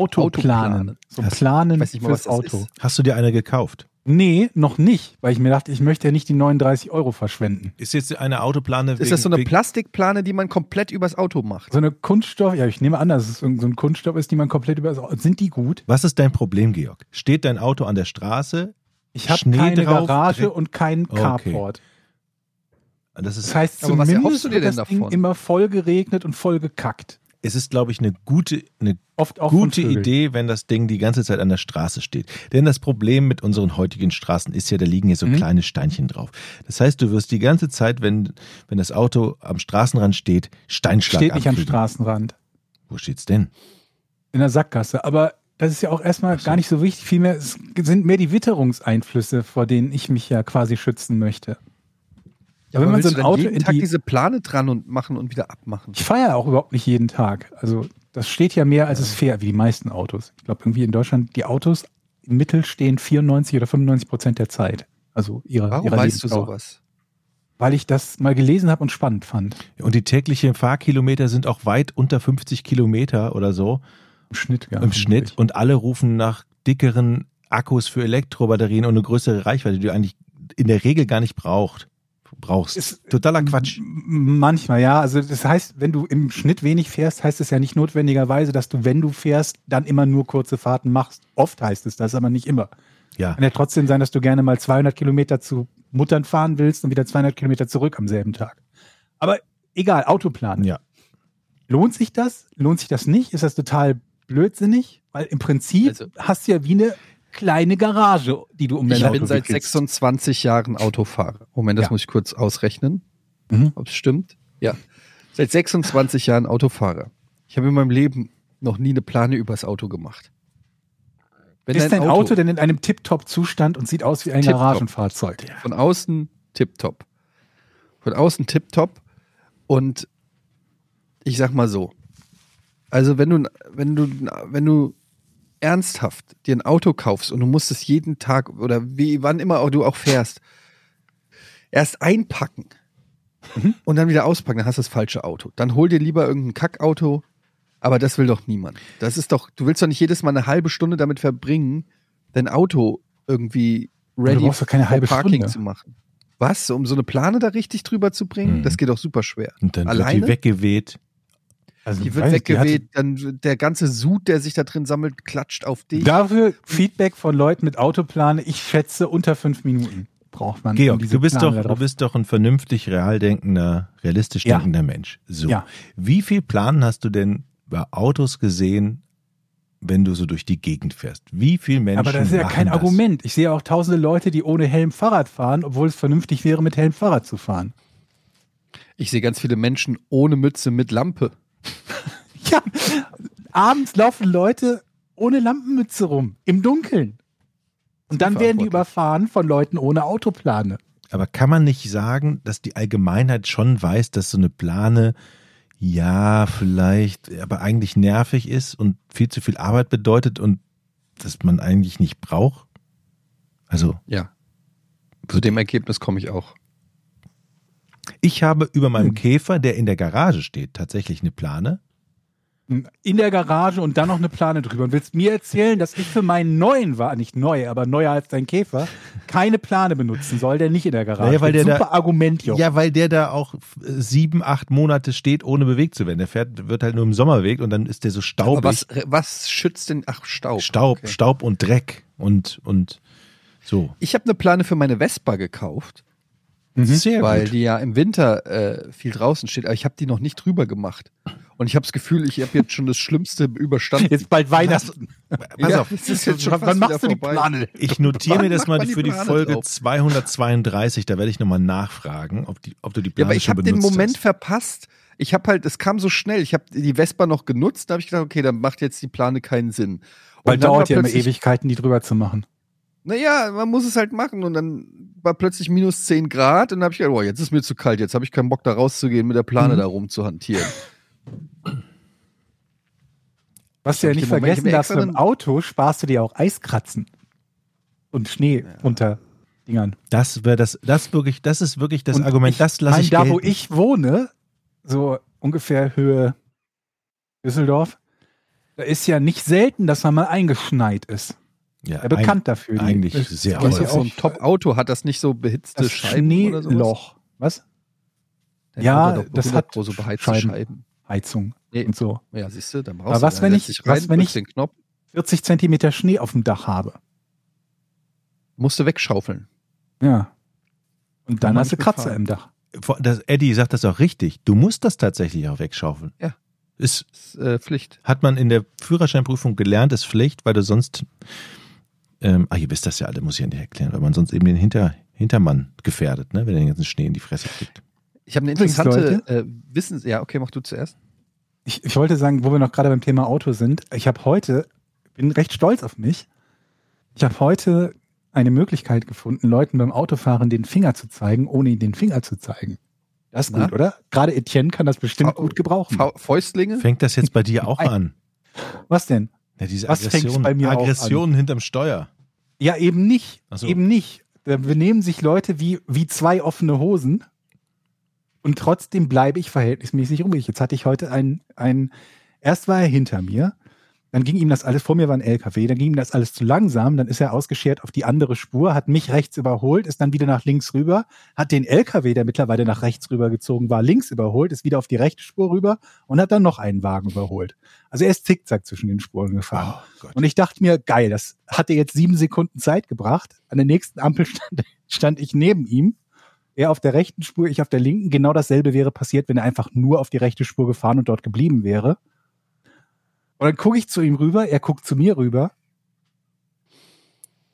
Autoplanen. Autoplanen. So Das- planen nicht mal, fürs was Auto. ist. Hast du dir eine gekauft? Nee, noch nicht, weil ich mir dachte, ich möchte ja nicht die 39 Euro verschwenden. Ist jetzt eine Autoplane Ist das so eine Plastikplane, die man komplett übers Auto macht? So eine Kunststoff, ja, ich nehme an, dass es irgend so ein Kunststoff ist, die man komplett über das Auto. Sind die gut? Was ist dein Problem, Georg? Steht dein Auto an der Straße? Ich habe keine drauf, Garage und keinen Okay. Carport. Das ist, Das heißt, Aber was zumindest erhoffst du dir denn das Ding davon? immer voll geregnet und voll gekackt. Es ist, glaube ich, eine gute, eine Oft auch gute. Idee, wenn das Ding die ganze Zeit an der Straße steht. Denn das Problem mit unseren heutigen Straßen ist ja, da liegen hier so Mhm. kleine Steinchen drauf. Das heißt, du wirst die ganze Zeit, wenn, wenn das Auto am Straßenrand steht, Steinschlag Steht nicht am. Straßenrand. Wo steht's denn? In der Sackgasse. Aber das ist ja auch erstmal gar nicht so wichtig. Vielmehr es sind mehr die Witterungseinflüsse, vor denen ich mich ja quasi schützen möchte. Ja, wenn man so ein du Auto jeden Tag die- diese Plane dran und machen und wieder abmachen. Ich fahre ja auch überhaupt nicht jeden Tag. Also das steht ja mehr, als es fährt, wie die meisten Autos. Ich glaube, irgendwie in Deutschland, die Autos im Mittel stehen 94 oder 95 Prozent der Zeit. Also ihrer, Warum ihrer weißt du sowas? Weil ich das mal gelesen habe und spannend fand. Und die täglichen Fahrkilometer sind auch weit unter 50 Kilometer oder so Im Schnitt, ja. im Schnitt. Und alle rufen nach dickeren Akkus für Elektrobatterien und eine größere Reichweite, die du eigentlich in der Regel gar nicht braucht, brauchst. Ist- Totaler Quatsch. Manchmal, ja. Also das heißt, wenn du im Schnitt wenig fährst, heißt es ja nicht notwendigerweise, dass du, wenn du fährst, dann immer nur kurze Fahrten machst. Oft heißt es das, aber nicht immer. Ja. Kann ja trotzdem sein, dass du gerne mal 200 Kilometer zu Muttern fahren willst und wieder 200 Kilometer zurück am selben Tag. Aber egal, Autoplan. Ja. Lohnt sich das? Lohnt sich das nicht? Ist das total blödsinnig? Weil im Prinzip Also- hast du ja wie eine kleine Garage, die du um dein Ich Auto bin seit wickelst. 26 26 Jahren Autofahrer. Moment, das Ja. muss ich kurz ausrechnen, Mhm. ob es stimmt. Ja. Seit 26 Jahren Autofahrer. Ich habe in meinem Leben noch nie eine Plane übers Auto gemacht. Wenn Ist dein Auto, denn in einem Tip-Top-Zustand und sieht aus wie ein. Garagenfahrzeug? von außen tipptopp. Von außen tipptopp und ich sag mal so. Also wenn du wenn du wenn du ernsthaft dir ein Auto kaufst und du musst es jeden Tag oder wie wann immer auch du auch fährst, erst einpacken und dann wieder auspacken, dann hast du das falsche Auto. Dann hol dir lieber irgendein Kackauto, aber das will doch niemand. Das ist doch, du willst doch nicht jedes Mal eine halbe Stunde damit verbringen, dein Auto irgendwie ready for halbe Parking Stunde. zu machen. Was? Um so eine Plane da richtig drüber zu bringen? Mhm. Das geht doch super schwer. Und dann Alleine? wird die weggeweht. Also, Die wird weiß ich, die weggeweht, dann der ganze Sud, der sich da drin sammelt, klatscht auf dich. Dafür Feedback von Leuten mit Autoplane, ich schätze unter fünf Minuten braucht man. Georg, diese du bist, doch, du bist doch ein vernünftig, real denkender, realistisch Ja. denkender Mensch. So. Ja. Wie viel Planen hast du denn bei Autos gesehen, wenn du so durch die Gegend fährst? Wie viel Menschen Aber das ist ja kein das? Argument. Ich sehe auch tausende Leute, die ohne Helm Fahrrad fahren, obwohl es vernünftig wäre, mit Helm Fahrrad zu fahren. Ich sehe ganz viele Menschen ohne Mütze mit Lampe. Ja, abends laufen Leute ohne Lampenmütze rum, im Dunkeln. Und dann werden die überfahren von Leuten ohne Autoplane. Aber kann man nicht sagen, dass die Allgemeinheit schon weiß, dass so eine Plane ja vielleicht, aber eigentlich nervig ist und viel zu viel Arbeit bedeutet und dass man eigentlich nicht braucht? Also Ja. Zu dem Ergebnis komme ich auch. Ich habe über meinem Hm. Käfer, der in der Garage steht, tatsächlich eine Plane. In der Garage und dann noch eine Plane drüber. Und willst mir erzählen, dass ich für meinen neuen war, nicht neu, aber neuer als dein Käfer, keine Plane benutzen soll, der nicht in der Garage Naja, weil steht. der Super da- Argument, Joch. Ja, weil der da auch äh, sieben, acht Monate steht, ohne bewegt zu werden. Der fährt, wird halt nur im Sommer bewegt und dann ist der so staubig. Aber was, was schützt denn? Ach, Staub. Staub, Okay. Staub und Dreck und, und so. Ich habe eine Plane für meine Vespa gekauft, Sehr weil gut. die ja im Winter äh, viel draußen steht, aber ich habe die noch nicht drüber gemacht. Und ich habe das Gefühl, ich habe jetzt schon das Schlimmste überstanden. Jetzt bald Weihnachten. Pass auf, es ist jetzt schon Wann machst du die. Plane? Ich notiere mir das mal die für die Plane Folge drauf? 232. Da werde ich nochmal nachfragen, ob, die, ob du die Ja, Plane aber ich habe den Moment hast. verpasst. Ich habe halt, es kam so schnell. Ich habe die Vespa noch genutzt. Da habe ich gedacht, okay, dann macht jetzt die Plane keinen Sinn. Und Weil dauert ja immer Ewigkeiten, die drüber zu machen. Naja, man muss es halt machen. Und dann war plötzlich minus 10 Grad. Und dann habe ich gedacht, oh, jetzt ist mir zu kalt. Jetzt habe ich keinen Bock, da rauszugehen, mit der Plane Mhm. da rumzuhantieren. Was du ja nicht vergessen darfst, beim Auto sparst du dir auch Eiskratzen und Schnee unter Dingern. Das wäre das, das wirklich, das ist wirklich das Und Argument, ich das lasse ich Da, gelten. wo ich wohne, so ungefähr Höhe Düsseldorf, da ist ja nicht selten, dass man mal eingeschneit ist. Ja, Ja, bekannt dafür. Die- eigentlich das- sehr das Was ist häufig. ja so auch ein Top-Auto hat das nicht so behitzte das Scheiben oder sowas? Schneeloch. Was? Dann Ja, hat das 100 hat so beheizte Scheiben. Scheiben. Heizung Nee. und so. Ja, siehst du, dann brauchst Aber du was, wenn ich- dich was, rein, wenn ich- den Knopf, 40 Zentimeter Schnee auf dem Dach habe. musst du wegschaufeln. Ja. Und dann hast du Kratzer im Dach. Das, Eddie sagt das auch richtig. Du musst das tatsächlich auch wegschaufeln. Ja. Ist, Das ist äh, Pflicht. hat man in der Führerscheinprüfung gelernt, ist Pflicht, weil du sonst, ähm, ah, ihr wisst das ja alle, muss ich ja nicht erklären, weil man sonst eben den Hinter, Hintermann gefährdet, ne, wenn er den ganzen Schnee in die Fresse kriegt. Ich habe eine interessante äh, Wissens... Ja, okay, mach du zuerst. Ich, ich wollte sagen, wo wir noch gerade beim Thema Auto sind, ich habe heute, bin recht stolz auf mich, ich habe heute eine Möglichkeit gefunden, Leuten beim Autofahren den Finger zu zeigen, ohne ihnen den Finger zu zeigen. Das ist Na? gut, oder? Gerade Etienne kann das bestimmt Fa- gut gebrauchen. Fa Fäustlinge? Fängt das jetzt bei dir auch an? Was denn? Ja, diese Was fängt Aggression, bei mir Aggression hinterm Steuer. Ja, eben nicht. So. Eben nicht. Da benehmen sich Leute wie, wie zwei offene Hosen und trotzdem bleibe ich verhältnismäßig ruhig. Jetzt hatte ich heute ein, ein, erst war er hinter mir, dann ging ihm das alles, vor mir war ein LKW, dann ging ihm das alles zu langsam, dann ist er ausgeschert auf die andere Spur, hat mich rechts überholt, ist dann wieder nach links rüber, hat den LKW, der mittlerweile nach rechts rüber gezogen war, links überholt, ist wieder auf die rechte Spur rüber und hat dann noch einen Wagen überholt. Also er ist zickzack zwischen den Spuren gefahren. Oh. Und ich dachte mir, geil, das hat er jetzt sieben Sekunden Zeit gebracht. An der nächsten Ampel stand, stand ich neben ihm. Er auf der rechten Spur, ich auf der linken. Genau dasselbe wäre passiert, wenn er einfach nur auf die rechte Spur gefahren und dort geblieben wäre. Und dann gucke ich zu ihm rüber, er guckt zu mir rüber.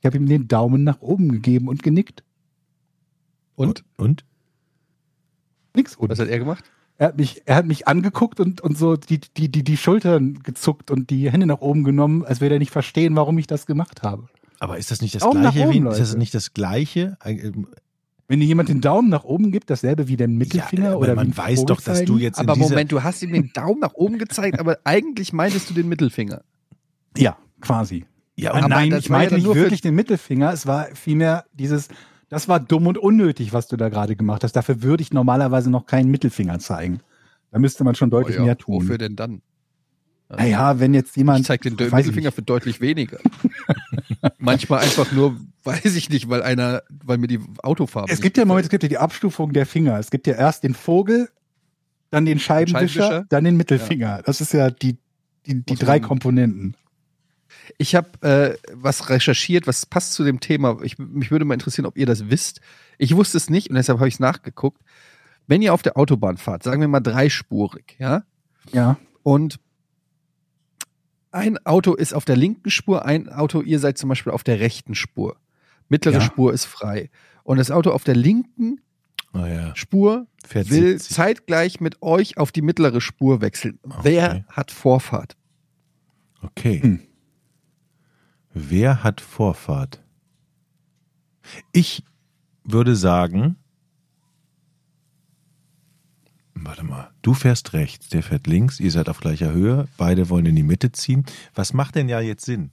Ich habe ihm den Daumen nach oben gegeben und genickt. Und? Und? Nix. Und Was hat er gemacht? er hat mich, er hat mich angeguckt und, und so die, die, die, die Schultern gezuckt und die Hände nach oben genommen, als würde er nicht verstehen, warum ich das gemacht habe. Aber ist das nicht das Daumen nach gleiche wie oben, ist das nicht das gleiche? Wenn dir jemand den Daumen nach oben gibt, dasselbe wie den Mittelfinger aber oder wie man weiß doch, dass du jetzt Aber Moment, du hast ihm den Daumen nach oben gezeigt, aber eigentlich meintest du den Mittelfinger. Ja, quasi. ja, Ah, und Nein, ich ja meinte dann nicht wirklich den Mittelfinger. Es war vielmehr dieses, das war dumm und unnötig, was du da gerade gemacht hast. Dafür würde ich normalerweise noch keinen Mittelfinger zeigen. Da müsste man schon deutlich Oh ja, mehr tun. Wofür denn dann? Naja, wenn jetzt Ich jemand. zeig den ich Mittelfinger für deutlich weniger. Manchmal einfach nur, weiß ich nicht, weil einer, weil mir die Autofarbe. Es gibt ja. Moment, es gibt ja die Abstufung der Finger. Es gibt ja erst den Vogel, dann den Scheibenwischer, Scheibenwischer. dann den Mittelfinger. Das ist ja die, die, die drei man- Komponenten. Ich habe äh, was recherchiert, was passt zu dem Thema. Ich, mich würde mal interessieren, ob ihr das wisst. Ich wusste es nicht und deshalb habe ich es nachgeguckt. Wenn ihr auf der Autobahn fahrt, sagen wir mal dreispurig, ja, Ja. und ein Auto ist auf der linken Spur, ein Auto, ihr seid zum Beispiel auf der rechten Spur. Mittlere Ja. Spur ist frei. Und das Auto auf der linken oh ja, Spur fährt will 70. zeitgleich mit euch auf die mittlere Spur wechseln. Wer hat Vorfahrt? Okay. Hm. Wer hat Vorfahrt? Ich würde sagen, warte mal, du fährst rechts, der fährt links, ihr seid auf gleicher Höhe, beide wollen in die Mitte ziehen. Was macht denn ja jetzt Sinn?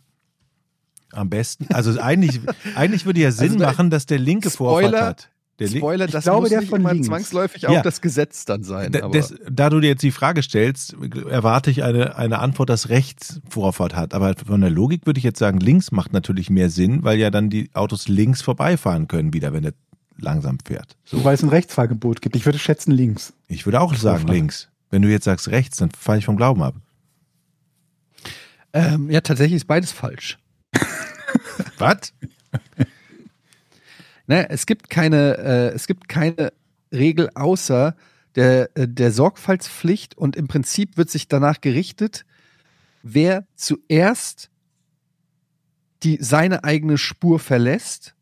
Am besten, also eigentlich, eigentlich würde ja Sinn Also machen, dass der linke Vorfahrt Spoiler, hat. Der Spoiler, das glaube, muss der nicht von immer links. zwangsläufig auch Ja. das Gesetz dann sein. Da, aber des, da du dir jetzt die Frage stellst, erwarte ich eine, eine Antwort, dass rechts Vorfahrt hat. Aber von der Logik würde ich jetzt sagen, links macht natürlich mehr Sinn, weil ja dann die Autos links vorbeifahren können wieder, wenn er langsam fährt. So. Weil es ein Rechtsfahrgebot gibt. Ich würde schätzen links. Ich würde auch sagen links. Wenn du jetzt sagst rechts, dann falle ich vom Glauben ab. ähm, ja, tatsächlich ist beides falsch. Was? Ne, es gibt keine, äh, es gibt keine Regel außer der, äh, der Sorgfaltspflicht und im Prinzip wird sich danach gerichtet, wer zuerst die seine eigene Spur verlässt,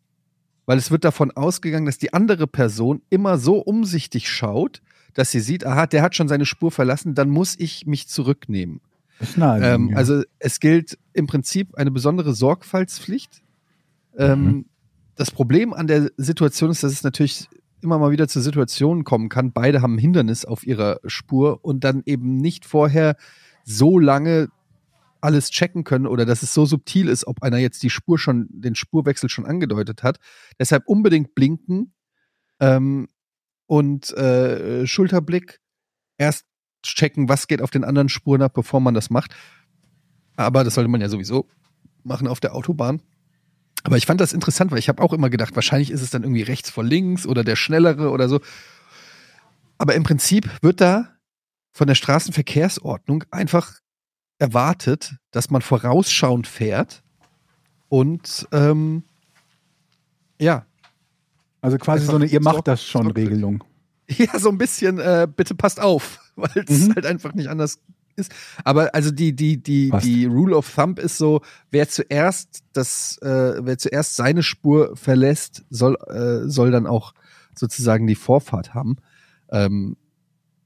weil es wird davon ausgegangen, dass die andere Person immer so umsichtig schaut, dass sie sieht, aha, der hat schon seine Spur verlassen, dann muss ich mich zurücknehmen. Ähm, ja. Also es gilt im Prinzip eine besondere Sorgfaltspflicht. Ähm, Mhm. Das Problem an der Situation ist, dass es natürlich immer mal wieder zu Situationen kommen kann. Beide haben ein Hindernis auf ihrer Spur und dann eben nicht vorher so lange alles checken können oder dass es so subtil ist, ob einer jetzt die Spur schon, den Spurwechsel schon angedeutet hat. Deshalb unbedingt blinken ähm, und äh, Schulterblick. Erst checken, was geht auf den anderen Spuren ab, bevor man das macht. Aber das sollte man ja sowieso machen auf der Autobahn. Aber ich fand das interessant, weil ich habe auch immer gedacht, wahrscheinlich ist es dann irgendwie rechts vor links oder der schnellere oder so. Aber im Prinzip wird da von der Straßenverkehrsordnung einfach erwartet, dass man vorausschauend fährt und ähm, ja, also quasi einfach so eine Ihr macht das schon. Regelung. Ja, so ein bisschen, äh, bitte passt auf, weil es Mhm. halt einfach nicht anders ist. Aber also die, die, die, Passt. die Rule of Thumb ist so, wer zuerst das, äh, wer zuerst seine Spur verlässt, soll, äh, soll dann auch sozusagen die Vorfahrt haben. Ähm,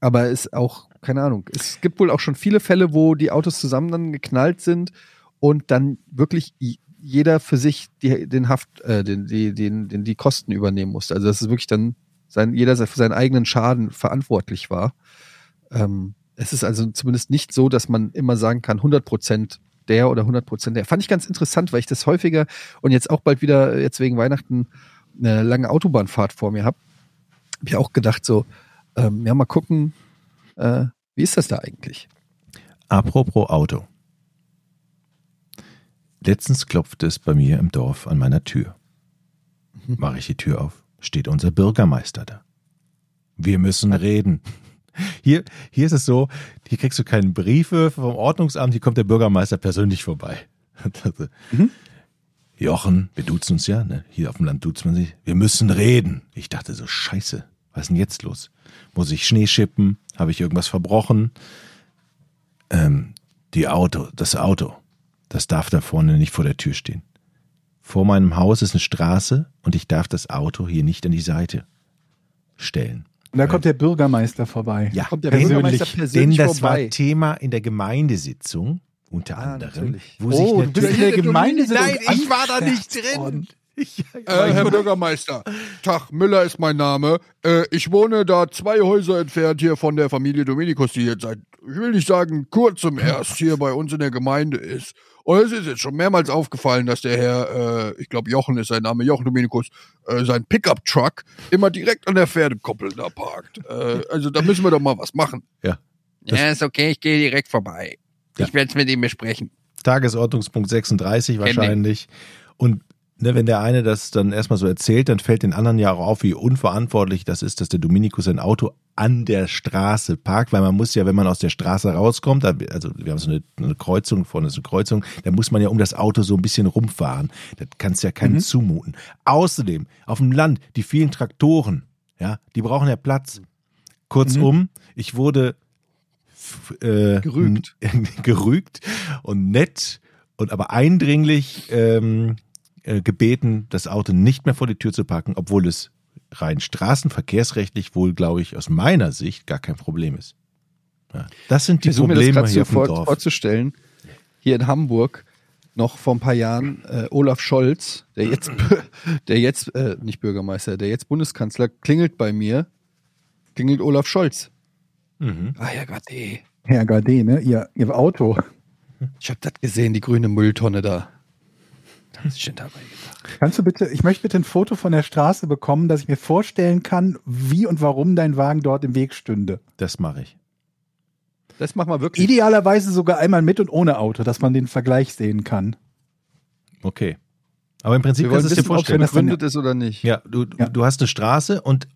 aber ist auch, keine Ahnung, es gibt wohl auch schon viele Fälle, wo die Autos zusammen dann geknallt sind und dann wirklich jeder für sich die, den Haft, äh, den, die, den, den, die Kosten übernehmen musste. Also das ist wirklich dann sein, jeder für seinen eigenen Schaden verantwortlich war. Ähm, es ist also zumindest nicht so, dass man immer sagen kann, 100 Prozent der oder 100 Prozent der. Fand ich ganz interessant, weil ich das häufiger und jetzt auch bald wieder, jetzt wegen Weihnachten, eine lange Autobahnfahrt vor mir habe. Habe ich auch gedacht, so, ähm, ja, mal gucken, äh, wie ist das da eigentlich? Apropos Auto. Letztens klopfte es bei mir im Dorf an meiner Tür. Mhm. Mache ich die Tür auf, steht unser Bürgermeister da. Wir müssen reden. Hier, hier ist es so, hier kriegst du keine Briefe vom Ordnungsamt, hier kommt der Bürgermeister persönlich vorbei. Mhm. Jochen, wir duzen uns ja, ne? hier auf dem Land duzt man sich. Wir müssen reden. Ich dachte so, scheiße, was ist denn jetzt los? Muss ich Schnee schippen? Habe ich irgendwas verbrochen? Ähm, die Auto, das Auto, das darf da vorne nicht vor der Tür stehen. vor meinem Haus ist eine Straße und ich darf das Auto hier nicht an die Seite stellen. Und da kommt der Bürgermeister vorbei. Ja, Kommt der denn, Bürgermeister denn persönlich das vorbei. war Thema in der Gemeindesitzung unter Ah, anderem, natürlich. wo Oh, sich du bist in natürlich der Gemeinde Nein, ich war da nicht drin. Ich, Äh, Herr Bürgermeister, Tag, Müller ist mein Name. Äh, ich wohne da zwei Häuser entfernt hier von der Familie Dominikus, die jetzt seit, ich will nicht sagen, kurzem erst hier bei uns in der Gemeinde ist. Und es ist jetzt schon mehrmals aufgefallen, dass der Herr, äh, ich glaube Jochen ist sein Name, Jochen Dominikus, äh, sein Pickup-Truck immer direkt an der Pferdekoppel da parkt. Äh, also da müssen wir doch mal was machen. Ja. Ja, ist okay, ich gehe direkt vorbei. Ja. Ich werde es mit ihm besprechen. Tagesordnungspunkt 36 wahrscheinlich. Und ne, wenn der eine das dann erstmal so erzählt, dann fällt den anderen ja auch auf, wie unverantwortlich das ist, dass der Dominikus sein Auto an der Straße parkt, weil man muss ja, wenn man aus der Straße rauskommt, also wir haben so eine, eine Kreuzung, vorne ist eine Kreuzung, da muss man ja um das Auto so ein bisschen rumfahren. Das kannst ja keinem zumuten. Außerdem, auf dem Land, die vielen Traktoren, ja, die brauchen ja Platz. Kurzum, ich wurde äh, Gerügt. gerügt und nett und aber eindringlich ähm, äh, gebeten, das Auto nicht mehr vor die Tür zu packen, obwohl es rein straßenverkehrsrechtlich wohl, glaube ich, aus meiner Sicht gar kein Problem ist. Ja, das sind die Ich versuche mir das Probleme hier so auf dem vor, Dorf. vorzustellen. Hier in Hamburg noch vor ein paar Jahren äh, Olaf Scholz, der jetzt, der jetzt äh, nicht Bürgermeister, der jetzt Bundeskanzler, klingelt bei mir. Klingelt Olaf Scholz. Mhm. Ah ja, Gott, ey. Herr Gade, ne? Ihr, ihr Auto. Ich habe das gesehen, die grüne Mülltonne da. Da ist schon dabei gedacht. Kannst du bitte, ich möchte bitte ein Foto von der Straße bekommen, dass ich mir vorstellen kann, wie und warum dein Wagen dort im Weg stünde. Das mache ich. Das machen wir wirklich. Idealerweise sogar einmal mit und ohne Auto, dass man den Vergleich sehen kann. Okay. Aber im Prinzip kannst du es dir ob es vorstellen. das dann- begründet ist oder nicht. Ja, du, Ja. du hast eine Straße und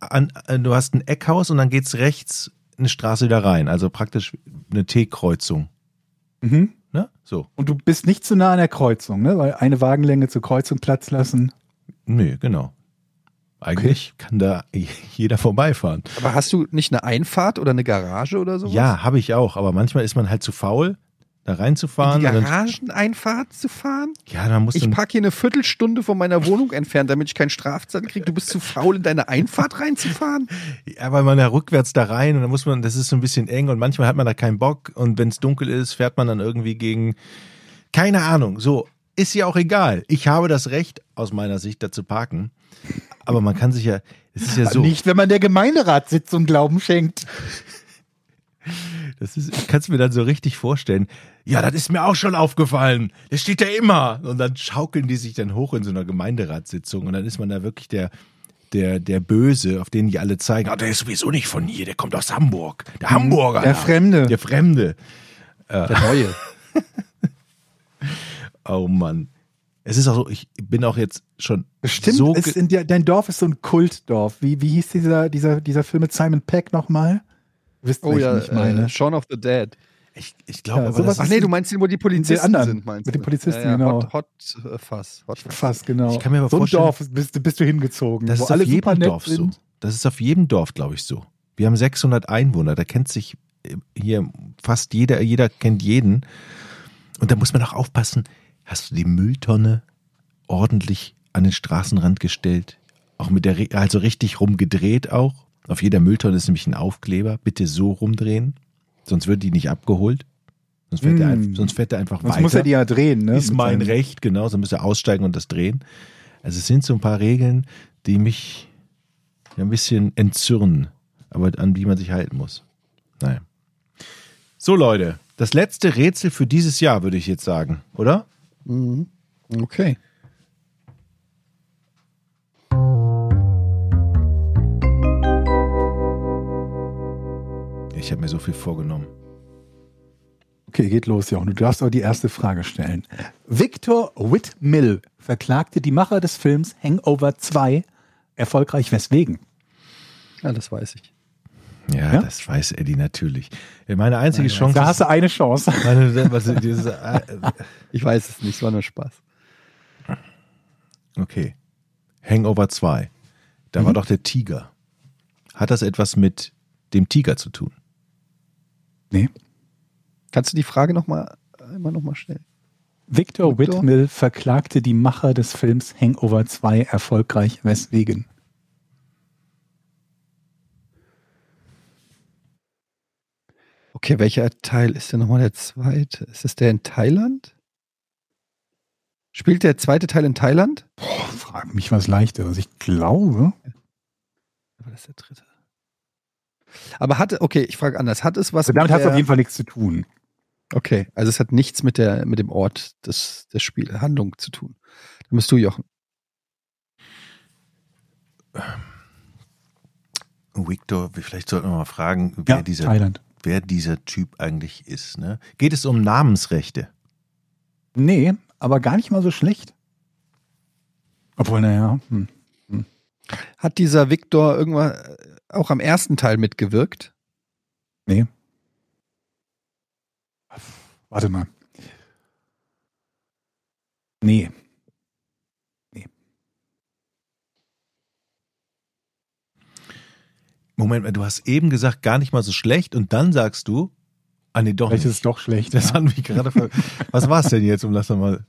an, äh, du hast ein Eckhaus und dann geht's rechts eine Straße wieder rein. Also praktisch eine T-Kreuzung. Mhm. Ne? So. Und du bist nicht zu nah an der Kreuzung, ne? Weil eine Wagenlänge zur Kreuzung Platz lassen. Nö, genau. Eigentlich kann da jeder vorbeifahren. Aber hast du nicht eine Einfahrt oder eine Garage oder sowas? Ja, habe ich auch. Aber manchmal ist man halt zu faul, da reinzufahren. Die und dann, Garageneinfahrt zu fahren? ja, dann musst Ich du. parke hier eine Viertelstunde von meiner Wohnung entfernt, damit ich keinen Strafzettel kriege. Du bist zu faul, in deine Einfahrt reinzufahren? Ja, weil man ja rückwärts da rein und dann muss man, das ist so ein bisschen eng und manchmal hat man da keinen Bock und wenn es dunkel ist, fährt man dann irgendwie gegen. Keine Ahnung. So, ist ja auch egal. Ich habe das Recht, aus meiner Sicht, da zu parken. Aber man kann sich ja, es ist ja so. Nicht, wenn man der Gemeinderatssitzung Glauben schenkt. Das ist, ich kann es mir dann so richtig vorstellen. Ja, das ist mir auch schon aufgefallen. Das steht ja immer. Und dann schaukeln die sich dann hoch in so einer Gemeinderatssitzung und dann ist man da wirklich der, der, der Böse, auf den die alle zeigen. Ah, der ist sowieso nicht von hier, der kommt aus Hamburg. Der Hamburger. Der. Fremde. Der Fremde. Der Neue. Oh Mann. Es ist auch so, ich bin auch jetzt schon Stimmt, so. ge- in der, dein Dorf ist so ein Kultdorf. Wie, wie hieß dieser, dieser, dieser Film mit Simon Peck nochmal? Wisst Oh ja, ich meine? äh, Shaun of the Dead. ich ich glaube, Ja, aber sowas Ach nee, du meinst den, wo die Polizisten anderen, sind, meinst mit den Polizisten, ja, ja, genau. Hot, Hot äh, Fass. Hot Fass. Genau. Ich kann mir aber so vorstellen- Dorf bist, du- bist du hingezogen, Das ist auf jedem Dorf so. Das ist auf jedem Dorf, glaube ich, so. Wir haben 600 Einwohner, da kennt sich äh, hier fast jeder, jeder kennt jeden. Und da muss man auch aufpassen, hast du die Mülltonne ordentlich an den Straßenrand gestellt? Auch mit der, also richtig rumgedreht auch? Auf jeder Mülltonne ist nämlich ein Aufkleber. Bitte so rumdrehen, sonst wird die nicht abgeholt. Sonst fährt, Mm. einfach, sonst fährt der einfach Sonst weiter. muss er die ja drehen, ne? Ist mein Recht, genau, so müsst ihr aussteigen und das drehen. Also es sind so ein paar Regeln, die mich ein bisschen entzürnen, aber an die man sich halten muss. Naja. So Leute, das letzte Rätsel für dieses Jahr, würde ich jetzt sagen, oder? Mhm. Okay. Ich habe mir so viel vorgenommen. Okay, geht los, Jochen. Du darfst aber die erste Frage stellen. Victor Whitmill verklagte die Macher des Films Hangover 2 erfolgreich weswegen? Ja, das weiß ich. Ja, Ja? das weiß Eddie natürlich. Meine einzige Chance Da hast du eine Chance. meine, was, dieses, äh, Ich weiß es nicht, es war nur Spaß. okay. Hangover 2. Da war doch der Tiger. Hat das etwas mit dem Tiger zu tun? Nee. Kannst du die Frage noch mal, einmal nochmal stellen? Victor Victor? Whitmill verklagte die Macher des Films Hangover 2 erfolgreich. Weswegen? Okay, welcher Teil ist denn nochmal der zweite? Ist das der in Thailand? Spielt der zweite Teil in Thailand? Boah, frag mich was leichteres. Ich glaube. War das der dritte? Aber hatte, okay, ich frage anders. Hat es was Also damit hat es der, auf jeden Fall nichts zu tun. Okay, also es hat nichts mit der mit dem Ort des, des Spiel Handlung zu tun. Dann bist du Jochen. Victor, vielleicht sollten wir mal fragen, wer, Ja, dieser, Thailand. wer dieser Typ eigentlich ist. Ne? Geht es um Namensrechte? Nee, aber gar nicht mal so schlecht. Obwohl, naja, hm. Hat dieser Victor irgendwann äh, auch am ersten Teil mitgewirkt? nee. Warte mal. Nee. Moment mal, du hast eben gesagt, gar nicht mal so schlecht und dann sagst du, ah nee, doch Vielleicht nicht. ist es doch schlecht. Das ja. hat mich gerade ver Was war es denn jetzt, um das mal.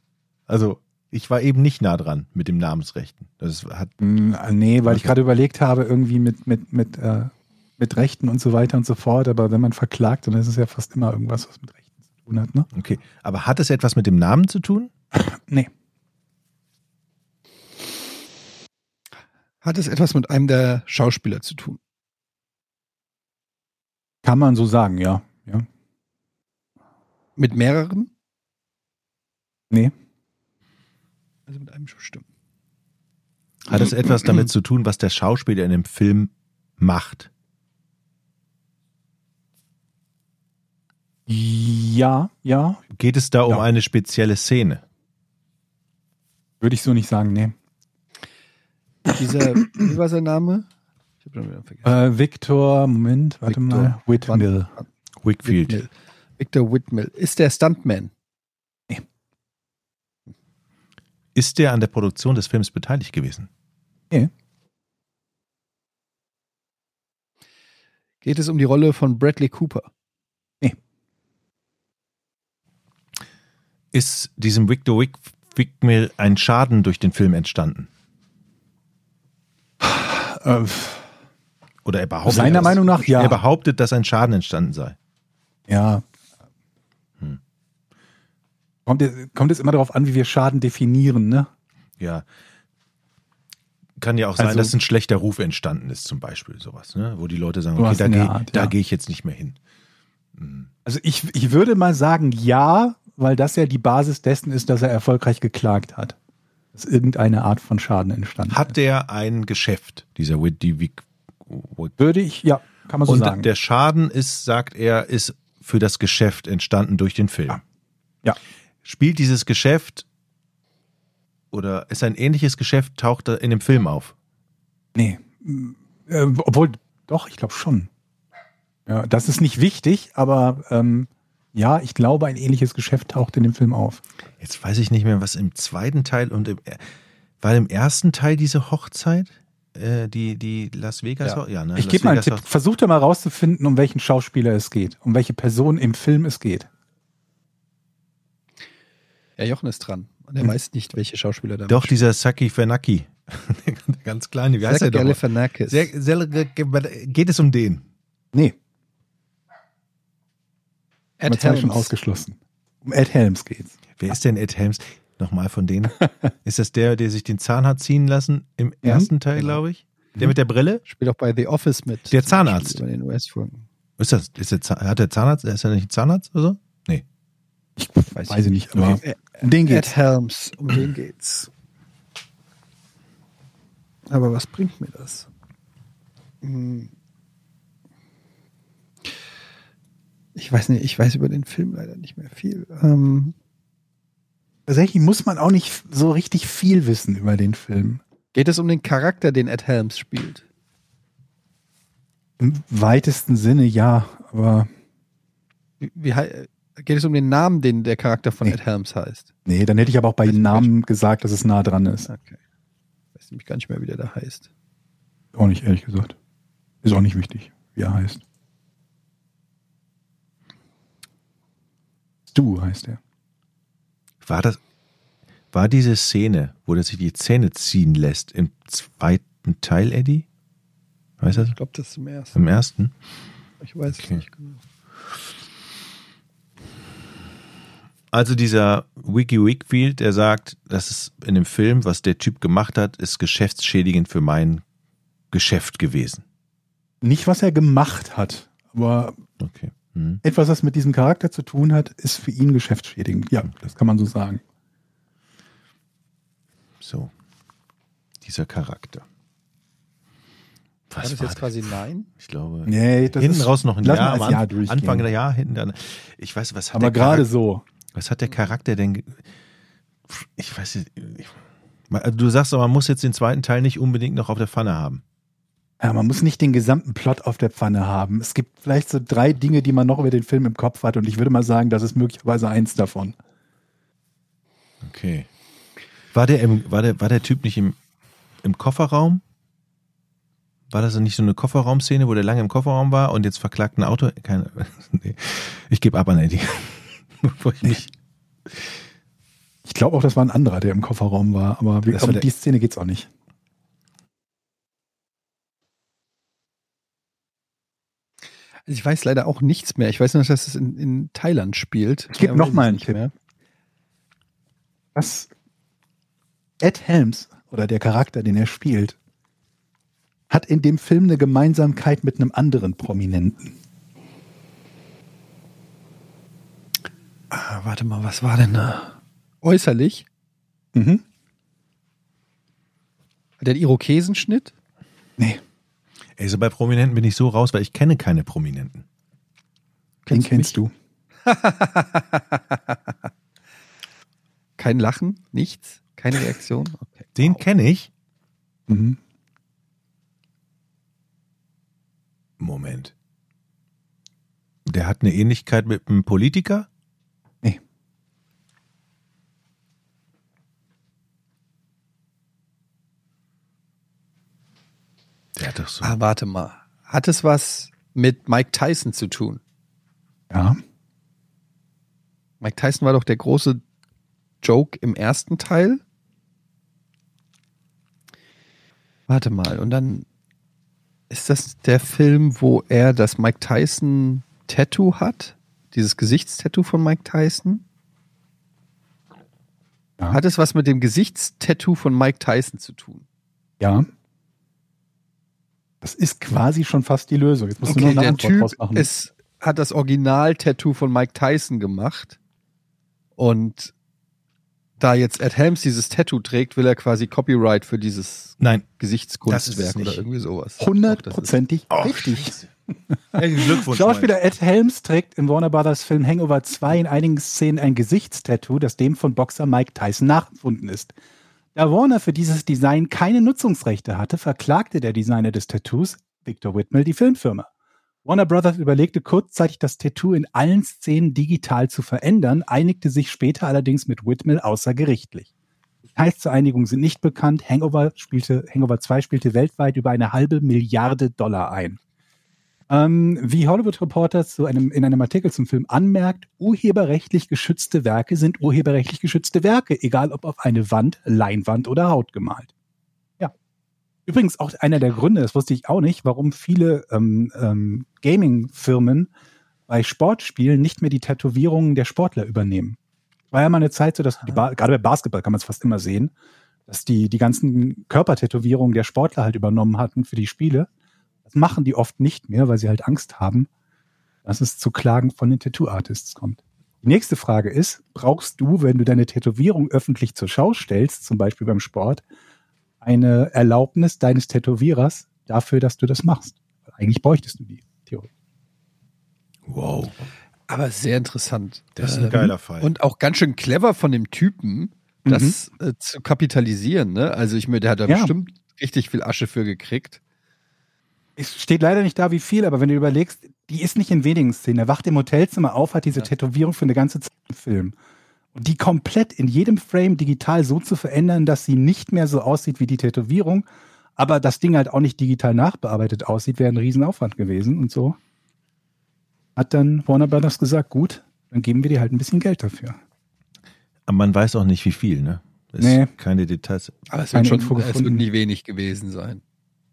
Also, ich war eben nicht nah dran mit dem Namensrechten. Das hat. Mm, Nee, weil ich gerade überlegt habe, irgendwie mit, mit, mit, äh, mit Rechten und so weiter und so fort. Aber wenn man verklagt, dann ist es ja fast immer irgendwas, was mit Rechten zu tun hat, ne? Okay. Aber hat es etwas mit dem Namen zu tun? Nee. Hat es etwas mit einem der Schauspieler zu tun? Kann man so sagen, ja. ja. Mit mehreren? Nee. Also mit einem stimmt. Hat es etwas damit zu tun, was der Schauspieler in dem Film macht? Ja, ja. Geht es da um Ja. eine spezielle Szene? Würde ich so nicht sagen, nee. Dieser, wie war sein Name? Ich habe schon wieder vergessen. Äh, Victor, Moment, warte Victor mal. Whitmill. Wickfield. Whitmill. Victor Whitmill. Ist der Stuntman? Ist der an der Produktion des Films beteiligt gewesen? Geht es um die Rolle von Bradley Cooper? Ist diesem Victor Wick Wickmill ein Schaden durch den Film entstanden? Äh, Oder er behauptet, Seiner Meinung nach, ja. Er behauptet, dass ein Schaden entstanden sei. ja. Kommt, jetzt- kommt jetzt immer darauf an, wie wir Schaden definieren, ne? Ja. Kann ja auch sein, Also- dass ein schlechter Ruf entstanden ist, zum Beispiel sowas, ne? wo die Leute sagen, okay, da gehe ja. geh ich jetzt nicht mehr hin. Hm. Also ich, ich würde mal sagen, ja, weil das ja die Basis dessen ist, dass er erfolgreich geklagt hat. Dass irgendeine Art von Schaden entstanden Hat der ein Geschäft, dieser? Wick- Würde ich, ja, kann man so Und sagen. der Schaden ist, sagt er, ist für das Geschäft entstanden durch den Film. Ja. Ja. Spielt dieses Geschäft oder ist ein ähnliches Geschäft, taucht er in dem Film auf? Nee. Äh, obwohl, doch, ich glaube schon. Ja, das ist nicht wichtig, aber ähm, ja, ich glaube, ein ähnliches Geschäft taucht in dem Film auf. Jetzt weiß ich nicht mehr, was im zweiten Teil und im, war im ersten Teil diese Hochzeit? Äh, die, die Las Vegas? Ja. ja ne? Ich gebe mal einen Tipp. Versucht mal rauszufinden, um welchen Schauspieler es geht, um welche Person im Film es geht. Ja, Jochen ist dran. Und er Hm. weiß nicht, welche Schauspieler da Doch, dieser Saki Fernaki. Der Ganz kleine, wie heißt er Zach doch? Galifianakis. Sehr, sehr, geht es um den? Nee, Ed zwei schon Helms. ausgeschlossen. Um Ed Helms geht's. Wer ist denn Ed Helms? Nochmal von denen. ist das der, der sich den Zahn hat ziehen lassen im Ja, ersten Teil, genau. glaube ich? Der mit der Brille? Spielt auch bei The Office mit. Der Zahnarzt. Beispiel Bei den US-Folgen. Ist das, ist der, Zahn- hat der Zahnarzt, ist er nicht ein Zahnarzt oder so? Ich weiß, ich nicht, aber um den Ed geht's. Helms, um den geht's. Aber was bringt mir das? Hm. Ich weiß nicht, ich weiß über den Film leider nicht mehr viel. Ähm, Tatsächlich muss man auch nicht so richtig viel wissen über den Film. geht es um den Charakter, den Ed Helms spielt? Im weitesten Sinne ja, aber Wie, wie, geht es um den Namen, den der Charakter von Nee. Ed Helms heißt? nee, dann hätte ich aber auch bei Weiß den ich Namen gesagt, dass es nah dran ist. Okay. Ich weiß nämlich gar nicht mehr, wie der da heißt. Auch nicht, ehrlich gesagt. Ist auch nicht wichtig, wie er heißt. Stu heißt er. War das, war diese Szene, wo der sich die Zähne ziehen lässt, im zweiten Teil, Eddie? Weißt du das? Ich glaube, das ist im ersten. Im ersten? Ich weiß Okay. es nicht genau. Also dieser Wiki Wickfield, der sagt, das ist in dem Film, was der Typ gemacht hat, ist geschäftsschädigend für mein Geschäft gewesen. Nicht, was er gemacht hat, aber Okay. Mhm. etwas, was mit diesem Charakter zu tun hat, ist für ihn geschäftsschädigend. Ja, das kann man so sagen. So. Dieser Charakter. War Was das war jetzt das? quasi nein? Ich glaube. Nee, das hinten ist, raus noch ein Jahr, als Jahr Anfang, der Jahr, hinten dann. Ich weiß, was hat aber der gerade Charakter, so. Was hat der Charakter denn? Ich weiß nicht. Ich, du sagst aber, man muss jetzt den zweiten Teil nicht unbedingt noch auf der Pfanne haben. Ja, man muss nicht den gesamten Plot auf der Pfanne haben. Es gibt vielleicht so drei Dinge, die man noch über den Film im Kopf hat und ich würde mal sagen, das ist möglicherweise eins davon. Okay. War der, im, war der, war der Typ nicht im, im Kofferraum? War das nicht so eine Kofferraumszene, wo der lange im Kofferraum war und jetzt verklagt ein Auto? Keine, nee. Ich gebe ab an Eddie. Bevor ich mich, Ich glaube auch, das war ein anderer, der im Kofferraum war, aber wir, Das war um die Szene geht's auch nicht. Also ich weiß leider auch nichts mehr. Ich weiß nur, dass es in, in Thailand spielt. Ich gebe Mehr noch weiß mal ich einen Tipp. mehr. Was Ed Helms oder der Charakter, den er spielt, hat in dem Film eine Gemeinsamkeit mit einem anderen Prominenten. Ah, warte mal, was war denn da? Äußerlich? Mhm. Hat der einen Irokesenschnitt? Nee, ey, so bei Prominenten bin ich so raus, weil ich kenne keine Prominenten. den Kennst du kennst du. Kein Lachen? Nichts? Keine Reaktion? Okay. Den kenne ich. Mhm. Moment. Der hat eine Ähnlichkeit mit einem Politiker? Der doch so. Ah, warte mal. Hat es was mit Mike Tyson zu tun? Ja. Mike Tyson war doch der große Joke im ersten Teil. Warte mal, und dann ist das der Film, wo er das Mike Tyson Tattoo hat? Dieses Gesichtstattoo von Mike Tyson? Ja. Hat es was mit dem Gesichtstattoo von Mike Tyson zu tun? Ja. Das ist quasi schon fast die Lösung. Jetzt musst du nur eine der Antwort Typ draus machen. ist, hat das Original-Tattoo von Mike Tyson gemacht. Und da jetzt Ed Helms dieses Tattoo trägt, will er quasi Copyright für dieses Nein. Gesichtskunstwerk es oder irgendwie sowas. Hundertprozentig richtig. Glückwunsch. Schauspieler Ed Helms trägt im Warner Brothers Film Hangover 2 in einigen Szenen ein Gesichtstattoo, das dem von Boxer Mike Tyson nachempfunden ist. Da Warner für dieses Design keine Nutzungsrechte hatte, verklagte der Designer des Tattoos, Victor Whitmell, die Filmfirma. Warner Brothers überlegte kurzzeitig, das Tattoo in allen Szenen digital zu verändern, einigte sich später allerdings mit Whitmell außergerichtlich. Details zur Einigung sind nicht bekannt. Hangover, spielte, Hangover 2 spielte weltweit über eine halbe Milliarde Dollar ein. Ähm, wie Hollywood Reporter zu einem, in einem Artikel zum Film anmerkt, urheberrechtlich geschützte Werke sind urheberrechtlich geschützte Werke, egal ob auf eine Wand, Leinwand oder Haut gemalt. Ja. Übrigens auch einer der Gründe, das wusste ich auch nicht, warum viele ähm, ähm, Gaming-Firmen bei Sportspielen nicht mehr die Tätowierungen der Sportler übernehmen. War ja mal eine Zeit so, dass die ba gerade bei Basketball kann man es fast immer sehen, dass die die ganzen Körpertätowierungen der Sportler halt übernommen hatten für die Spiele. Das machen die oft nicht mehr, weil sie halt Angst haben, dass es zu Klagen von den Tattoo-Artists kommt. Die nächste Frage ist, brauchst du, wenn du deine Tätowierung öffentlich zur Schau stellst, zum Beispiel beim Sport, eine Erlaubnis deines Tätowierers dafür, dass du das machst? Weil eigentlich bräuchtest du die, theoretisch. Wow. Aber sehr interessant. Das ist ein Ähm, geiler Fall. Und auch ganz schön clever von dem Typen, das äh, zu kapitalisieren. Ne? Also ich mir, der hat da Ja. bestimmt richtig viel Asche für gekriegt. Es steht leider nicht da, wie viel, aber wenn du überlegst, die ist nicht in wenigen Szenen. Er wacht im Hotelzimmer auf, hat diese Ja. Tätowierung für eine ganze Zeit im Film. Und die komplett in jedem Frame digital so zu verändern, dass sie nicht mehr so aussieht wie die Tätowierung, aber das Ding halt auch nicht digital nachbearbeitet aussieht, wäre ein Riesenaufwand gewesen und so. Hat dann Warner Brothers gesagt, gut, dann geben wir dir halt ein bisschen Geld dafür. Aber man weiß auch nicht, wie viel, ne? Es Nee. Keine Details. Aber es wird schon, es wird nicht wenig gewesen sein.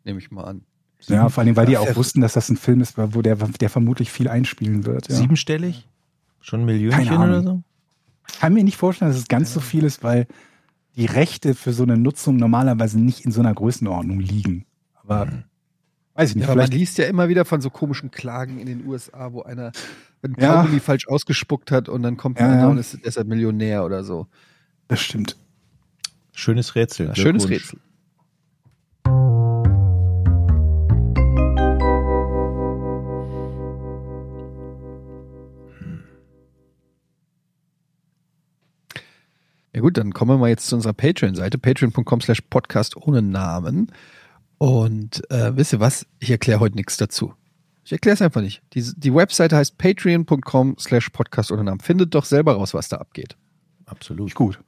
Nehme ich mal an. Ja, vor allem, weil die Ja, auch wussten, dass das ein Film ist, wo der, der vermutlich viel einspielen wird. Ja. Siebenstellig? Schon ein Millionchen oder so? Ich kann mir nicht vorstellen, dass es ganz so viel ist, weil die Rechte für so eine Nutzung normalerweise nicht in so einer Größenordnung liegen. Aber Mhm. weiß ich nicht, Ja, aber man vielleicht. liest ja immer wieder von so komischen Klagen in den USA, wo einer ein Ja. Kaugummi falsch ausgespuckt hat und dann kommt Ja, einer ja. und ist deshalb Millionär oder so. Das stimmt. Schönes Rätsel. Schönes. Rätsel. Ja gut, dann kommen wir mal jetzt zu unserer Patreon-Seite, patreon.com slash podcast ohne Namen. Und äh, wisst ihr was? Ich erkläre heute nichts dazu. Ich erkläre es einfach nicht. Die, die Webseite heißt patreon.com slash podcast ohne Namen. Findet doch selber raus, was da abgeht. Absolut. Gut.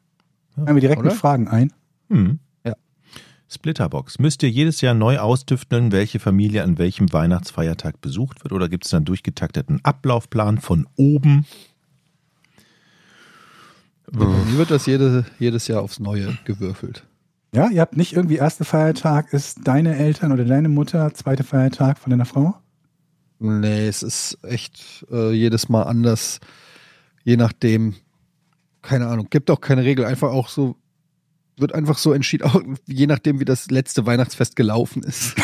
Fangen wir direkt Oder? mit Fragen ein. Hm. Ja. Splitterbox. Müsst ihr jedes Jahr neu austüfteln, welche Familie an welchem Weihnachtsfeiertag besucht wird? Oder gibt es einen durchgetakteten Ablaufplan von oben? Mir wird das jede, jedes Jahr aufs Neue gewürfelt. Ja, ihr habt nicht irgendwie erster Feiertag ist deine Eltern oder deine Mutter, zweiter Feiertag von deiner Frau? Nee, es ist echt äh, jedes Mal anders. Je nachdem, keine Ahnung, gibt auch keine Regel. Einfach auch so, wird einfach so entschieden, auch je nachdem, wie das letzte Weihnachtsfest gelaufen ist.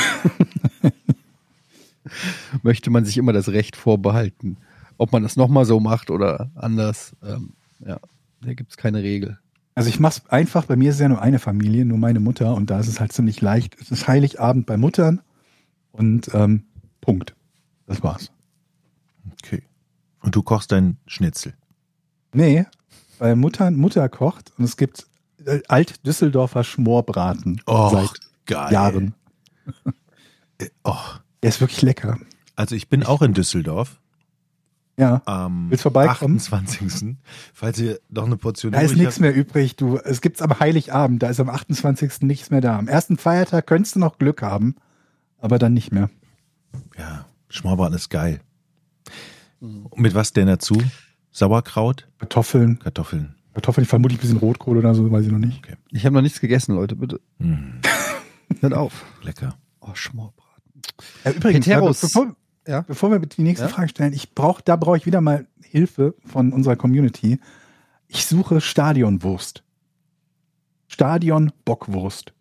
Möchte man sich immer das Recht vorbehalten. Ob man das nochmal so macht oder anders. Ähm, ja, da gibt es keine Regel. Also ich mach's einfach, bei mir ist es ja nur eine Familie, nur meine Mutter und da ist es halt ziemlich leicht. Es ist Heiligabend bei Muttern und ähm, Punkt. Das war's. Okay. Und du kochst deinen Schnitzel. Nee, weil Mutter, Mutter kocht und es gibt äh, Alt-Düsseldorfer Schmorbraten seit geil. Jahren. Oh. Der ist wirklich lecker. Also ich bin auch in Düsseldorf Ja, am Willst vorbeikommen? 28. Falls ihr noch eine Portion da ist nichts mehr übrig. Du, es gibt's am Heiligabend, da ist am 28. nichts mehr da. Am ersten Feiertag könntest du noch Glück haben, aber dann nicht mehr. Ja, Schmorbraten ist geil. Und mit was denn dazu? Sauerkraut, Kartoffeln, Kartoffeln. Kartoffeln, vermutlich ein bisschen Rotkohl oder so, weiß ich noch nicht. Ich habe noch nichts gegessen, Leute. Bitte Mm, hört auf. lecker. Oh, Schmorbraten. Ja, übrigens, Peteros. bevor, Ja. bevor wir die nächste Ja? Frage stellen, ich brauch, da brauche ich wieder mal Hilfe von unserer Community. Ich suche Stadionwurst. Stadion Bockwurst.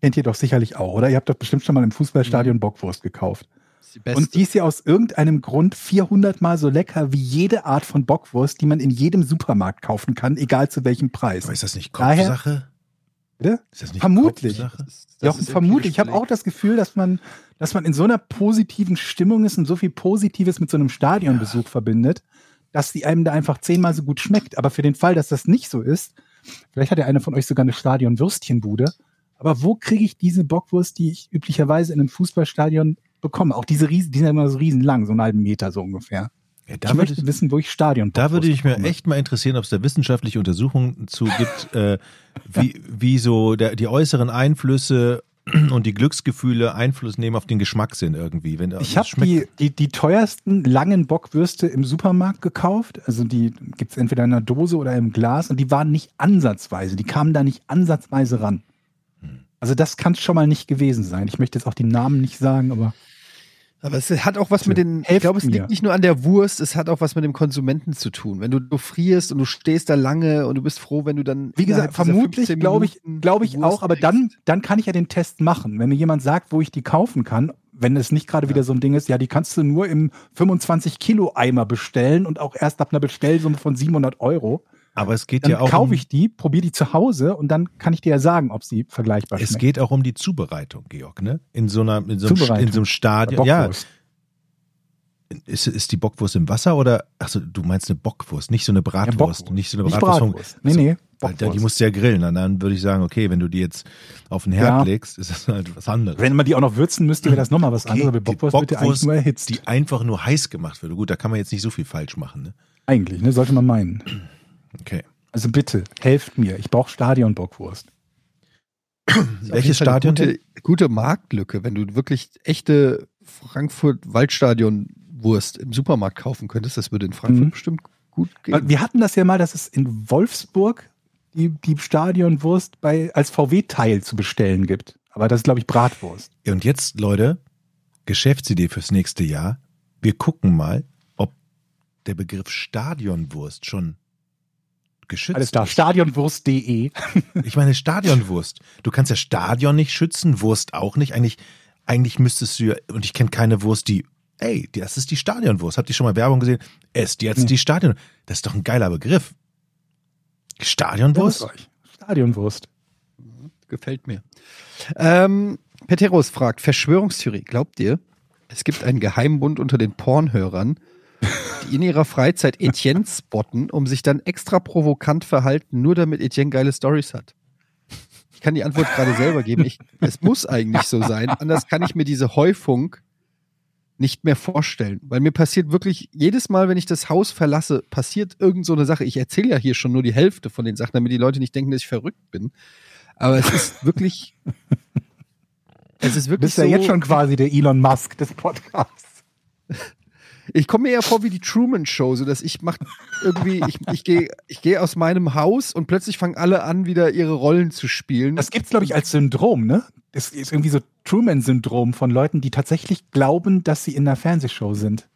Kennt ihr doch sicherlich auch, oder? Ihr habt doch bestimmt schon mal im Fußballstadion Bockwurst gekauft. Die. Und die ist ja aus irgendeinem Grund 400 mal so lecker wie jede Art von Bockwurst, die man in jedem Supermarkt kaufen kann, egal zu welchem Preis. Aber ist das nicht Daher- Kopfsache? Bitte? Ist das nicht Vermutlich. Kopfsache? Das Jochen, ist vermutlich. Ich habe auch das Gefühl, dass man, dass man in so einer positiven Stimmung ist und so viel Positives mit so einem Stadionbesuch verbindet, dass die einem da einfach zehnmal so gut schmeckt. Aber für den Fall, dass das nicht so ist, vielleicht hat ja einer von euch sogar eine Stadionwürstchenbude. Aber wo kriege ich diese Bockwurst, die ich üblicherweise in einem Fußballstadion bekomme? Auch diese riesen, die sind ja immer so riesenlang, so einen halben Meter so ungefähr. Ja, ich da würde möchte ich, wissen, wo ich Stadion da würde ich mir bekomme. echt mal interessieren, ob es da wissenschaftliche Untersuchungen zu gibt, äh, wie, wie so der, die äußeren Einflüsse und die Glücksgefühle Einfluss nehmen auf den Geschmackssinn irgendwie. Wenn, Ich habe die, die, die teuersten langen Bockwürste im Supermarkt gekauft. Also die gibt's entweder in einer Dose oder im Glas und die waren nicht ansatzweise, die kamen da nicht ansatzweise ran. Hm. Also das kann schon mal nicht gewesen sein. Ich möchte jetzt auch die Namen nicht sagen, aber Aber es hat auch was mit den, ich Helft glaube, es mir. liegt nicht nur an der Wurst, es hat auch was mit dem Konsumenten zu tun. Wenn du, du frierst und du stehst da lange und du bist froh, wenn du dann. wie gesagt, vermutlich 15 glaube ich, glaube ich auch, aber dann, dann kann ich ja den Test machen. Wenn mir jemand sagt, wo ich die kaufen kann, wenn es nicht gerade wieder so ein Ding ist, ja, die kannst du nur im 25 Kilo Eimer bestellen und auch erst ab einer Bestellsumme von 700 Euro. Aber es geht Dann ja auch kaufe ich die, probiere die zu Hause und dann kann ich dir ja sagen, ob sie vergleichbar es schmeckt. geht auch um die Zubereitung, Georg, ne? In so einer, in so einem, in so einem Stadion. Ja, Bockwurst. ist, ist die Bockwurst im Wasser oder, achso, du meinst eine Bockwurst, nicht so eine Bratwurst, Bockwurst. nicht so eine Bratwurst. Bratwurst. Nee, nee, da- die Bockwurst. musst du ja grillen. Und dann würde ich sagen, okay, wenn du die jetzt auf den Herd Ja. legst, ist das halt was anderes. Wenn man die auch noch würzen müsste, wäre das nochmal was Okay, anderes. Aber die Bockwurst wird ja eigentlich Bockwurst, nur erhitzt. die einfach nur heiß gemacht wird. Gut, da kann man jetzt nicht so viel falsch machen. Ne? eigentlich, ne? Sollte man meinen. Okay. Also bitte, helft mir. Ich brauche Stadion-Bockwurst. Welches Stadion Gute, gute Marktlücke, wenn du wirklich echte Frankfurt-Waldstadion-Wurst im Supermarkt kaufen könntest. Das würde in Frankfurt Mhm. bestimmt gut gehen. Wir hatten das ja mal, dass es in Wolfsburg die, die Stadionwurst bei, als VW-Teil zu bestellen gibt. Aber das ist, glaube ich, Bratwurst. Ja, Und jetzt, Leute, Geschäftsidee fürs nächste Jahr. Wir gucken mal, ob der Begriff Stadionwurst schon geschützt Alles klar, stadionwurst.de. Ich meine, Stadionwurst. Du kannst ja Stadion nicht schützen, Wurst auch nicht. Eigentlich, eigentlich müsstest du ja, und ich kenne keine Wurst, die, ey, das ist die Stadionwurst. Habt ihr schon mal Werbung gesehen? Esst jetzt Nee. die Stadion. Das ist doch ein geiler Begriff. Stadionwurst? Stadionwurst. Gefällt mir. Ähm, Peteros fragt, Verschwörungstheorie, glaubt ihr, es gibt einen Geheimbund unter den Pornhörern, in ihrer Freizeit Etienne spotten, um sich dann extra provokant verhalten, nur damit Etienne geile Stories hat? Ich kann die Antwort gerade selber geben. Ich, es muss eigentlich so sein. Anders kann ich mir diese Häufung nicht mehr vorstellen. Weil mir passiert wirklich, jedes Mal, wenn ich das Haus verlasse, passiert irgend so eine Sache. Ich erzähle ja hier schon nur die Hälfte von den Sachen, damit die Leute nicht denken, dass ich verrückt bin. Aber es ist wirklich. es ist Du wirklich bist ja so, jetzt schon quasi der Elon Musk des Podcasts. Ich komme mir eher vor wie die Truman Show, so dass ich mach irgendwie, ich, ich gehe ich geh aus meinem Haus und plötzlich fangen alle an, wieder ihre Rollen zu spielen. Das gibt's, glaube ich, als Syndrom, ne? Das ist irgendwie so Truman-Syndrom von Leuten, die tatsächlich glauben, dass sie in einer Fernsehshow sind.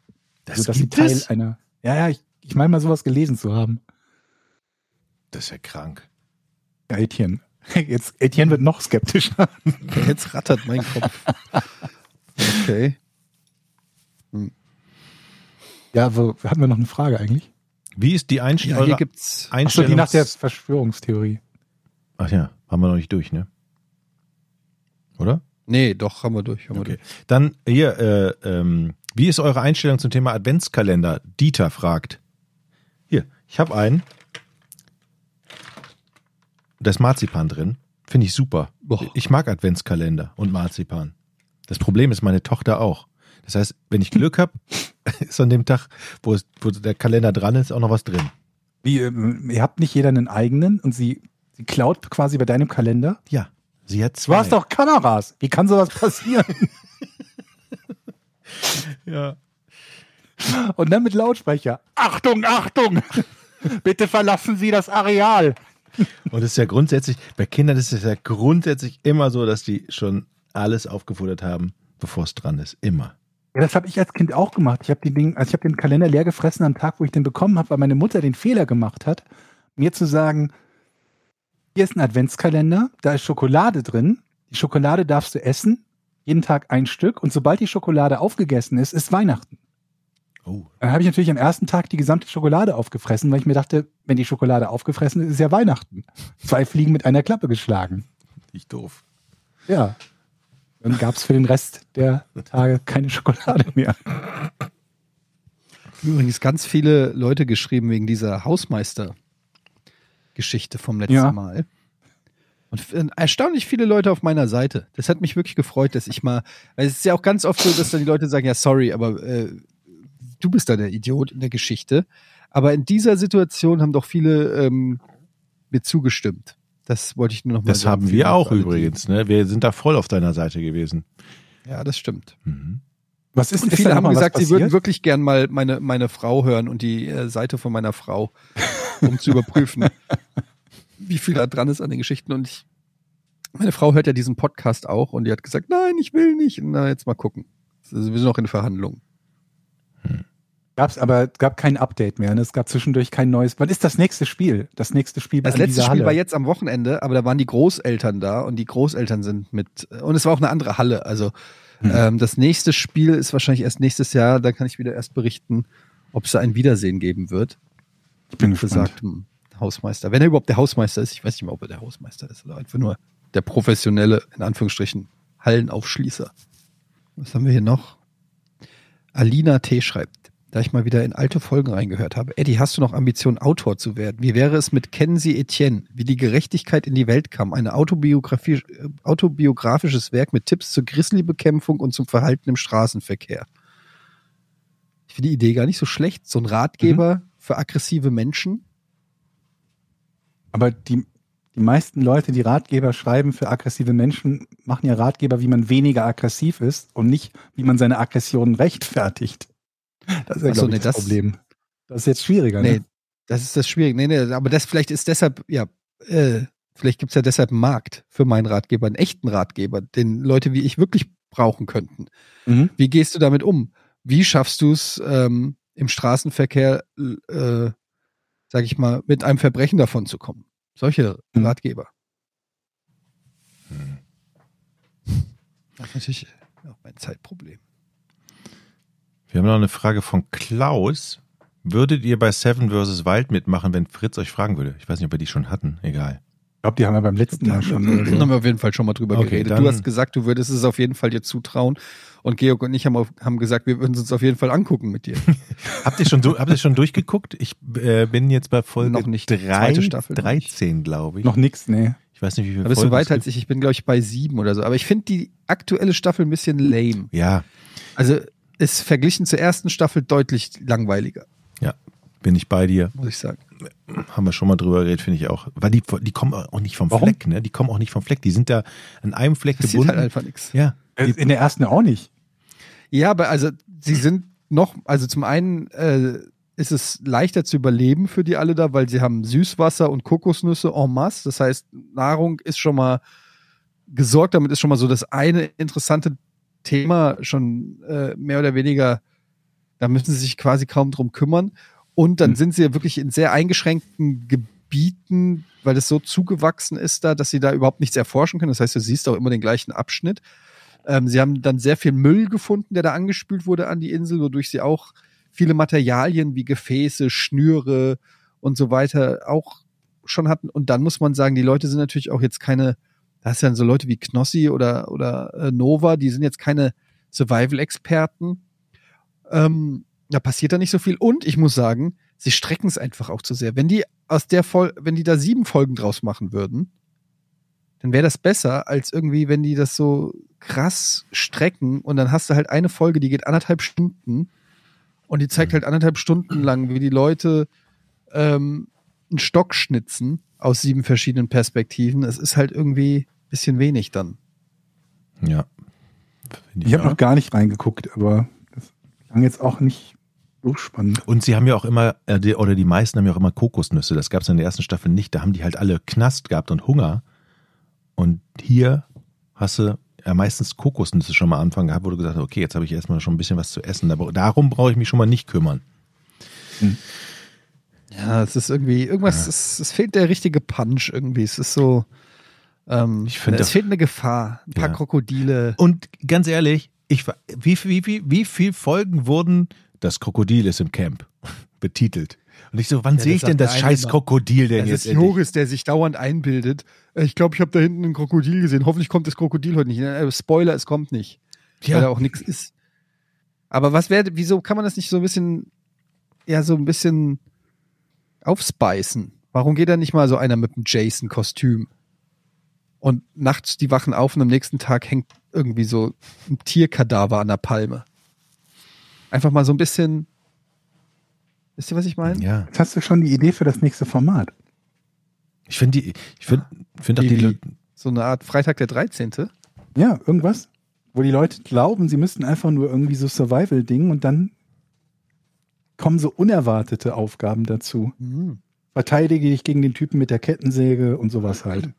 Das also, dass gibt sie Teil es? einer. Ja, ja, ich, ich meine mal sowas gelesen zu haben. Das ist ja krank. Ja, Etienne. Jetzt, Etienne wird noch skeptischer. Jetzt rattert mein Kopf. Okay. Ja, wo hatten wir noch eine Frage eigentlich? Wie ist die Ja, Einstellung? hier gibt's. Achso, die nach der Verschwörungstheorie. Ach ja, haben wir noch nicht durch, ne? Oder? Nee, doch, haben wir durch. Haben wir Okay. Dann hier, äh, ähm, wie ist eure Einstellung zum Thema Adventskalender? Dieter fragt. Hier, ich habe einen. Da ist Marzipan drin. Finde ich super. Boah. Ich mag Adventskalender und Marzipan. Das Problem ist meine Tochter auch. Das heißt, wenn ich Glück habe, ist an dem Tag, wo, es, wo der Kalender dran ist, auch noch was drin. Wie, ähm, ihr habt nicht jeder einen eigenen und sie, sie klaut quasi bei deinem Kalender? Ja, sie hat Du zwei. hast doch Kameras. Wie kann sowas passieren? ja. Und dann mit Lautsprecher. Achtung, Achtung! Bitte verlassen Sie das Areal. Und es ist ja grundsätzlich, bei Kindern ist es ja grundsätzlich immer so, dass die schon alles aufgefuttert haben, bevor es dran ist. Immer. Ja, das habe ich als Kind auch gemacht. Ich habe Ding, also ich habe den Kalender leer gefressen am Tag, wo ich den bekommen habe, weil meine Mutter den Fehler gemacht hat, mir zu sagen, hier ist ein Adventskalender, da ist Schokolade drin. Die Schokolade darfst du essen, jeden Tag ein Stück und sobald die Schokolade aufgegessen ist, ist Weihnachten. Oh. Dann habe ich natürlich am ersten Tag die gesamte Schokolade aufgefressen, weil ich mir dachte, wenn die Schokolade aufgefressen ist, ist ja Weihnachten. Zwei Fliegen mit einer Klappe geschlagen. Ich doof. Ja. Dann gab es für den Rest der Tage keine Schokolade mehr. Übrigens ganz viele Leute geschrieben wegen dieser Hausmeister-Geschichte vom letzten Ja. Mal. Und erstaunlich viele Leute auf meiner Seite. Das hat mich wirklich gefreut, dass ich mal, weil es ist ja auch ganz oft so, dass dann die Leute sagen, ja, sorry, aber äh, du bist da der Idiot in der Geschichte. Aber in dieser Situation haben doch viele ähm, mir zugestimmt. Das wollte ich nur noch mal Das sagen. haben wir auch übrigens. Ne? Wir sind da voll auf deiner Seite gewesen. Ja, das stimmt. Mhm. Was ist, Und ist viele haben gesagt, sie würden wirklich gern mal meine, meine Frau hören und die äh, Seite von meiner Frau, um zu überprüfen, wie viel da dran ist an den Geschichten. Und ich, meine Frau hört ja diesen Podcast auch und die hat gesagt, nein, ich will nicht. Na, jetzt mal gucken. Also wir sind noch in Verhandlungen. Gab's aber es gab kein Update mehr. Ne? Es gab zwischendurch kein neues. Wann ist das nächste Spiel? Das nächste Spiel Das letzte Spiel Halle. war jetzt am Wochenende, aber da waren die Großeltern da und die Großeltern sind mit, und es war auch eine andere Halle. Also Hm. ähm, das nächste Spiel ist wahrscheinlich erst nächstes Jahr, da kann ich wieder erst berichten, ob es da ein Wiedersehen geben wird. Ich bin gespannt. besagten Hausmeister. Wenn er überhaupt der Hausmeister ist, ich weiß nicht mehr, ob er der Hausmeister ist oder einfach nur der professionelle, in Anführungsstrichen, Hallenaufschließer. Was haben wir hier noch? Alina T. schreibt, da ich mal wieder in alte Folgen reingehört habe. Eddie, hast du noch Ambition, Autor zu werden? Wie wäre es mit Kennen Sie Etienne? Wie die Gerechtigkeit in die Welt kam. Autobiografie, äh, autobiografisches Werk mit Tipps zur Grizzly-Bekämpfung und zum Verhalten im Straßenverkehr. Ich finde die Idee gar nicht so schlecht. So ein Ratgeber für aggressive Menschen. Aber die, die meisten Leute, die Ratgeber schreiben für aggressive Menschen, machen ja Ratgeber, wie man weniger aggressiv ist und nicht, wie man seine Aggressionen rechtfertigt. Das ist ja, so, nee, das, das- Problem. Das ist jetzt schwieriger, Nee, ne? das ist das Schwierige. Nee, nee, aber das vielleicht ist deshalb, ja, äh, vielleicht gibt's ja deshalb einen Markt für meinen Ratgeber, einen echten Ratgeber, den Leute wie ich wirklich brauchen könnten. Mhm. Wie gehst du damit um? Wie schaffst du es ähm, im Straßenverkehr, äh, sag ich mal, mit einem Verbrechen davon zu kommen? Solche Mhm. Ratgeber. Das ist natürlich auch mein Zeitproblem. Wir haben noch eine Frage von Klaus. Würdet ihr bei Seven vs. Wild mitmachen, wenn Fritz euch fragen würde? Ich weiß nicht, ob wir die schon hatten. Egal. Ich glaube, die haben wir beim letzten Mal schon. Da haben wir auf jeden Fall schon mal drüber Okay, geredet. Du hast gesagt, du würdest es auf jeden Fall dir zutrauen. Und Georg und ich haben, auf, haben gesagt, wir würden es uns auf jeden Fall angucken mit dir. Habt ihr schon, du- habt ihr schon durchgeguckt? Ich äh, bin jetzt bei Folge Noch nicht. drei, Staffel noch 13, glaube ich. Noch nix, nee. Ich weiß nicht, wie viele Da bist du Folgen es weiter als ich. Ich bin, glaube ich, bei sieben oder so. Aber ich finde die aktuelle Staffel ein bisschen lame. Ja, Also ist verglichen zur ersten Staffel deutlich langweiliger, ja, bin ich bei dir. muss ich sagen. Haben wir schon mal drüber geredet, finde ich auch. Weil die, die kommen auch nicht vom Warum? Fleck, ne? Die kommen auch nicht vom Fleck. Die sind da an einem Fleck Passiert gebunden. halt einfach nichts. ja. Äh, In der ersten auch nicht. Ja, aber also sie sind noch, also zum einen äh, ist es leichter zu überleben für die alle da, weil sie haben Süßwasser und Kokosnüsse en masse. Das heißt, Nahrung ist schon mal gesorgt. Damit ist schon mal so das eine interessante Thema schon äh, mehr oder weniger, da müssen sie sich quasi kaum drum kümmern. Und dann Hm. sind sie ja wirklich in sehr eingeschränkten Gebieten, weil das so zugewachsen ist da, dass sie da überhaupt nichts erforschen können. Das heißt, du siehst auch immer den gleichen Abschnitt. Ähm, sie haben dann sehr viel Müll gefunden, der da angespült wurde an die Insel, wodurch sie auch viele Materialien wie Gefäße, Schnüre und so weiter auch schon hatten. Und dann muss man sagen, die Leute sind natürlich auch jetzt keine, da hast du dann so Leute wie Knossi oder, oder äh, Nova, die sind jetzt keine Survival-Experten. Ähm, da passiert da nicht so viel. Und ich muss sagen, sie strecken es einfach auch zu sehr. Wenn die aus der Fol wenn die da sieben Folgen draus machen würden, dann wäre das besser, als irgendwie, wenn die das so krass strecken und dann hast du halt eine Folge, die geht anderthalb Stunden und die zeigt halt anderthalb Stunden lang, wie die Leute ähm, einen Stock schnitzen aus sieben verschiedenen Perspektiven. Es ist halt irgendwie bisschen wenig dann. Ja. Ich habe noch gar nicht reingeguckt, aber das klang jetzt auch nicht so spannend. Und sie haben ja auch immer, äh, oder die meisten haben ja auch immer Kokosnüsse. Das gab es in der ersten Staffel nicht. Da haben die halt alle Knast gehabt und Hunger. Und hier hast du ja meistens Kokosnüsse schon mal am Anfang gehabt, wo du gesagt hast, okay, jetzt habe ich erstmal schon ein bisschen was zu essen. Aber darum brauche ich mich schon mal nicht kümmern. Ja, es ist irgendwie, irgendwas, es, es fehlt der richtige Punch irgendwie. Es ist so, ähm, Ich finde es das- fehlt eine Gefahr. Ein paar Ja. Krokodile. Und ganz ehrlich, ich, wie, wie, wie, wie viele Folgen wurden Das Krokodil ist im Camp betitelt? Und ich so, wann Ja, sehe das ich denn das scheiß Krokodil denn Das jetzt ist endlich? Joris, der sich dauernd einbildet. Ich glaube, ich habe da hinten ein Krokodil gesehen. Hoffentlich kommt das Krokodil heute nicht. Äh, Spoiler, es kommt nicht. Weil da Ja, auch nichts ist. Aber was wäre, wieso kann man das nicht so ein bisschen, ja, so ein bisschen aufspeisen? Warum geht da nicht mal so einer mit einem Jason-Kostüm? Und nachts die wachen auf und am nächsten Tag hängt irgendwie so ein Tierkadaver an der Palme. Einfach mal so ein bisschen. Wisst ihr, was ich meine? ja. Jetzt hast du schon die Idee für das nächste Format. Ich finde die, ich finde, finde auch die? Le- So eine Art Freitag der 13. Ja, irgendwas, wo die Leute glauben, sie müssten einfach nur irgendwie so Survival-Ding und dann kommen so unerwartete Aufgaben dazu. Mhm. Verteidige dich gegen den Typen mit der Kettensäge und sowas halt.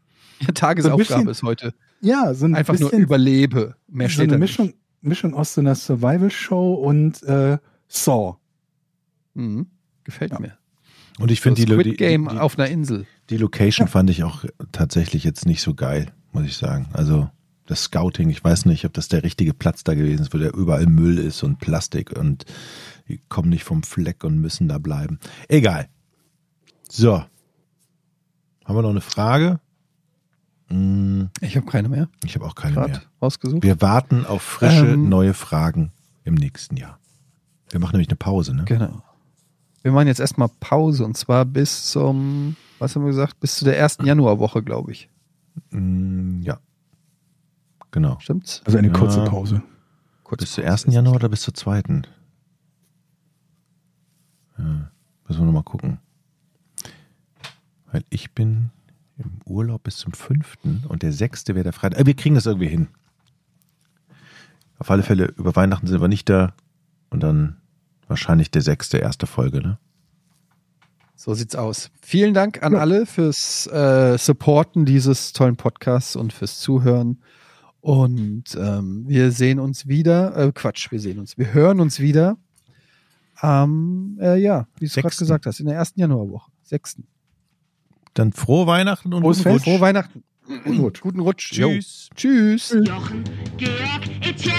Ja, Tagesaufgabe bisschen- ist heute. Ja, so ein Einfach nur bisschen überlebe. Mehr so steht eine da Mischung, Mischung aus so einer Survival-Show und äh, Saw. Mhm. Gefällt Ja. mir. und ich So finde die, Squid die, Game die, auf einer Insel. die Location fand ich auch tatsächlich jetzt nicht so geil, muss ich sagen. Also das Scouting, ich weiß nicht, ob das der richtige Platz da gewesen ist, wo der überall Müll ist und Plastik und die kommen nicht vom Fleck und müssen da bleiben. Egal. So. Haben wir noch eine Frage? Hm, Ich habe keine mehr. Ich habe auch keine Grad mehr. rausgesucht. Wir warten auf frische, Ähm. neue Fragen im nächsten Jahr. Wir machen nämlich eine Pause, ne? Genau. Wir machen jetzt erstmal Pause und zwar bis zum, was haben wir gesagt, bis zu der ersten Januarwoche, glaube ich. Mm, Ja. Genau. Stimmt's? Also eine Ja. kurze Pause. Kurz Bis zur 1. Januar oder bis zur 2.? Ja, müssen wir nochmal gucken. Weil ich bin im Urlaub bis zum 5. und der 6. wäre der Freitag. Äh, wir kriegen das irgendwie hin. Auf alle Fälle, über Weihnachten sind wir nicht da und dann wahrscheinlich der 6. erste Folge, ne? So sieht's aus. Vielen Dank an alle fürs äh, Supporten dieses tollen Podcasts und fürs Zuhören. Und ähm, wir sehen uns wieder. Äh, Quatsch, wir sehen uns. Wir hören uns wieder. Am, äh, ja, wie du gerade gesagt hast, in der ersten Januarwoche. Sechsten. Dann frohe Weihnachten und Frohes guten Fest. Rutsch. Frohe Weihnachten. Guten Rutsch. Guten Rutsch. Jo. Tschüss. Tschüss. Jochen, Georg, Etienne,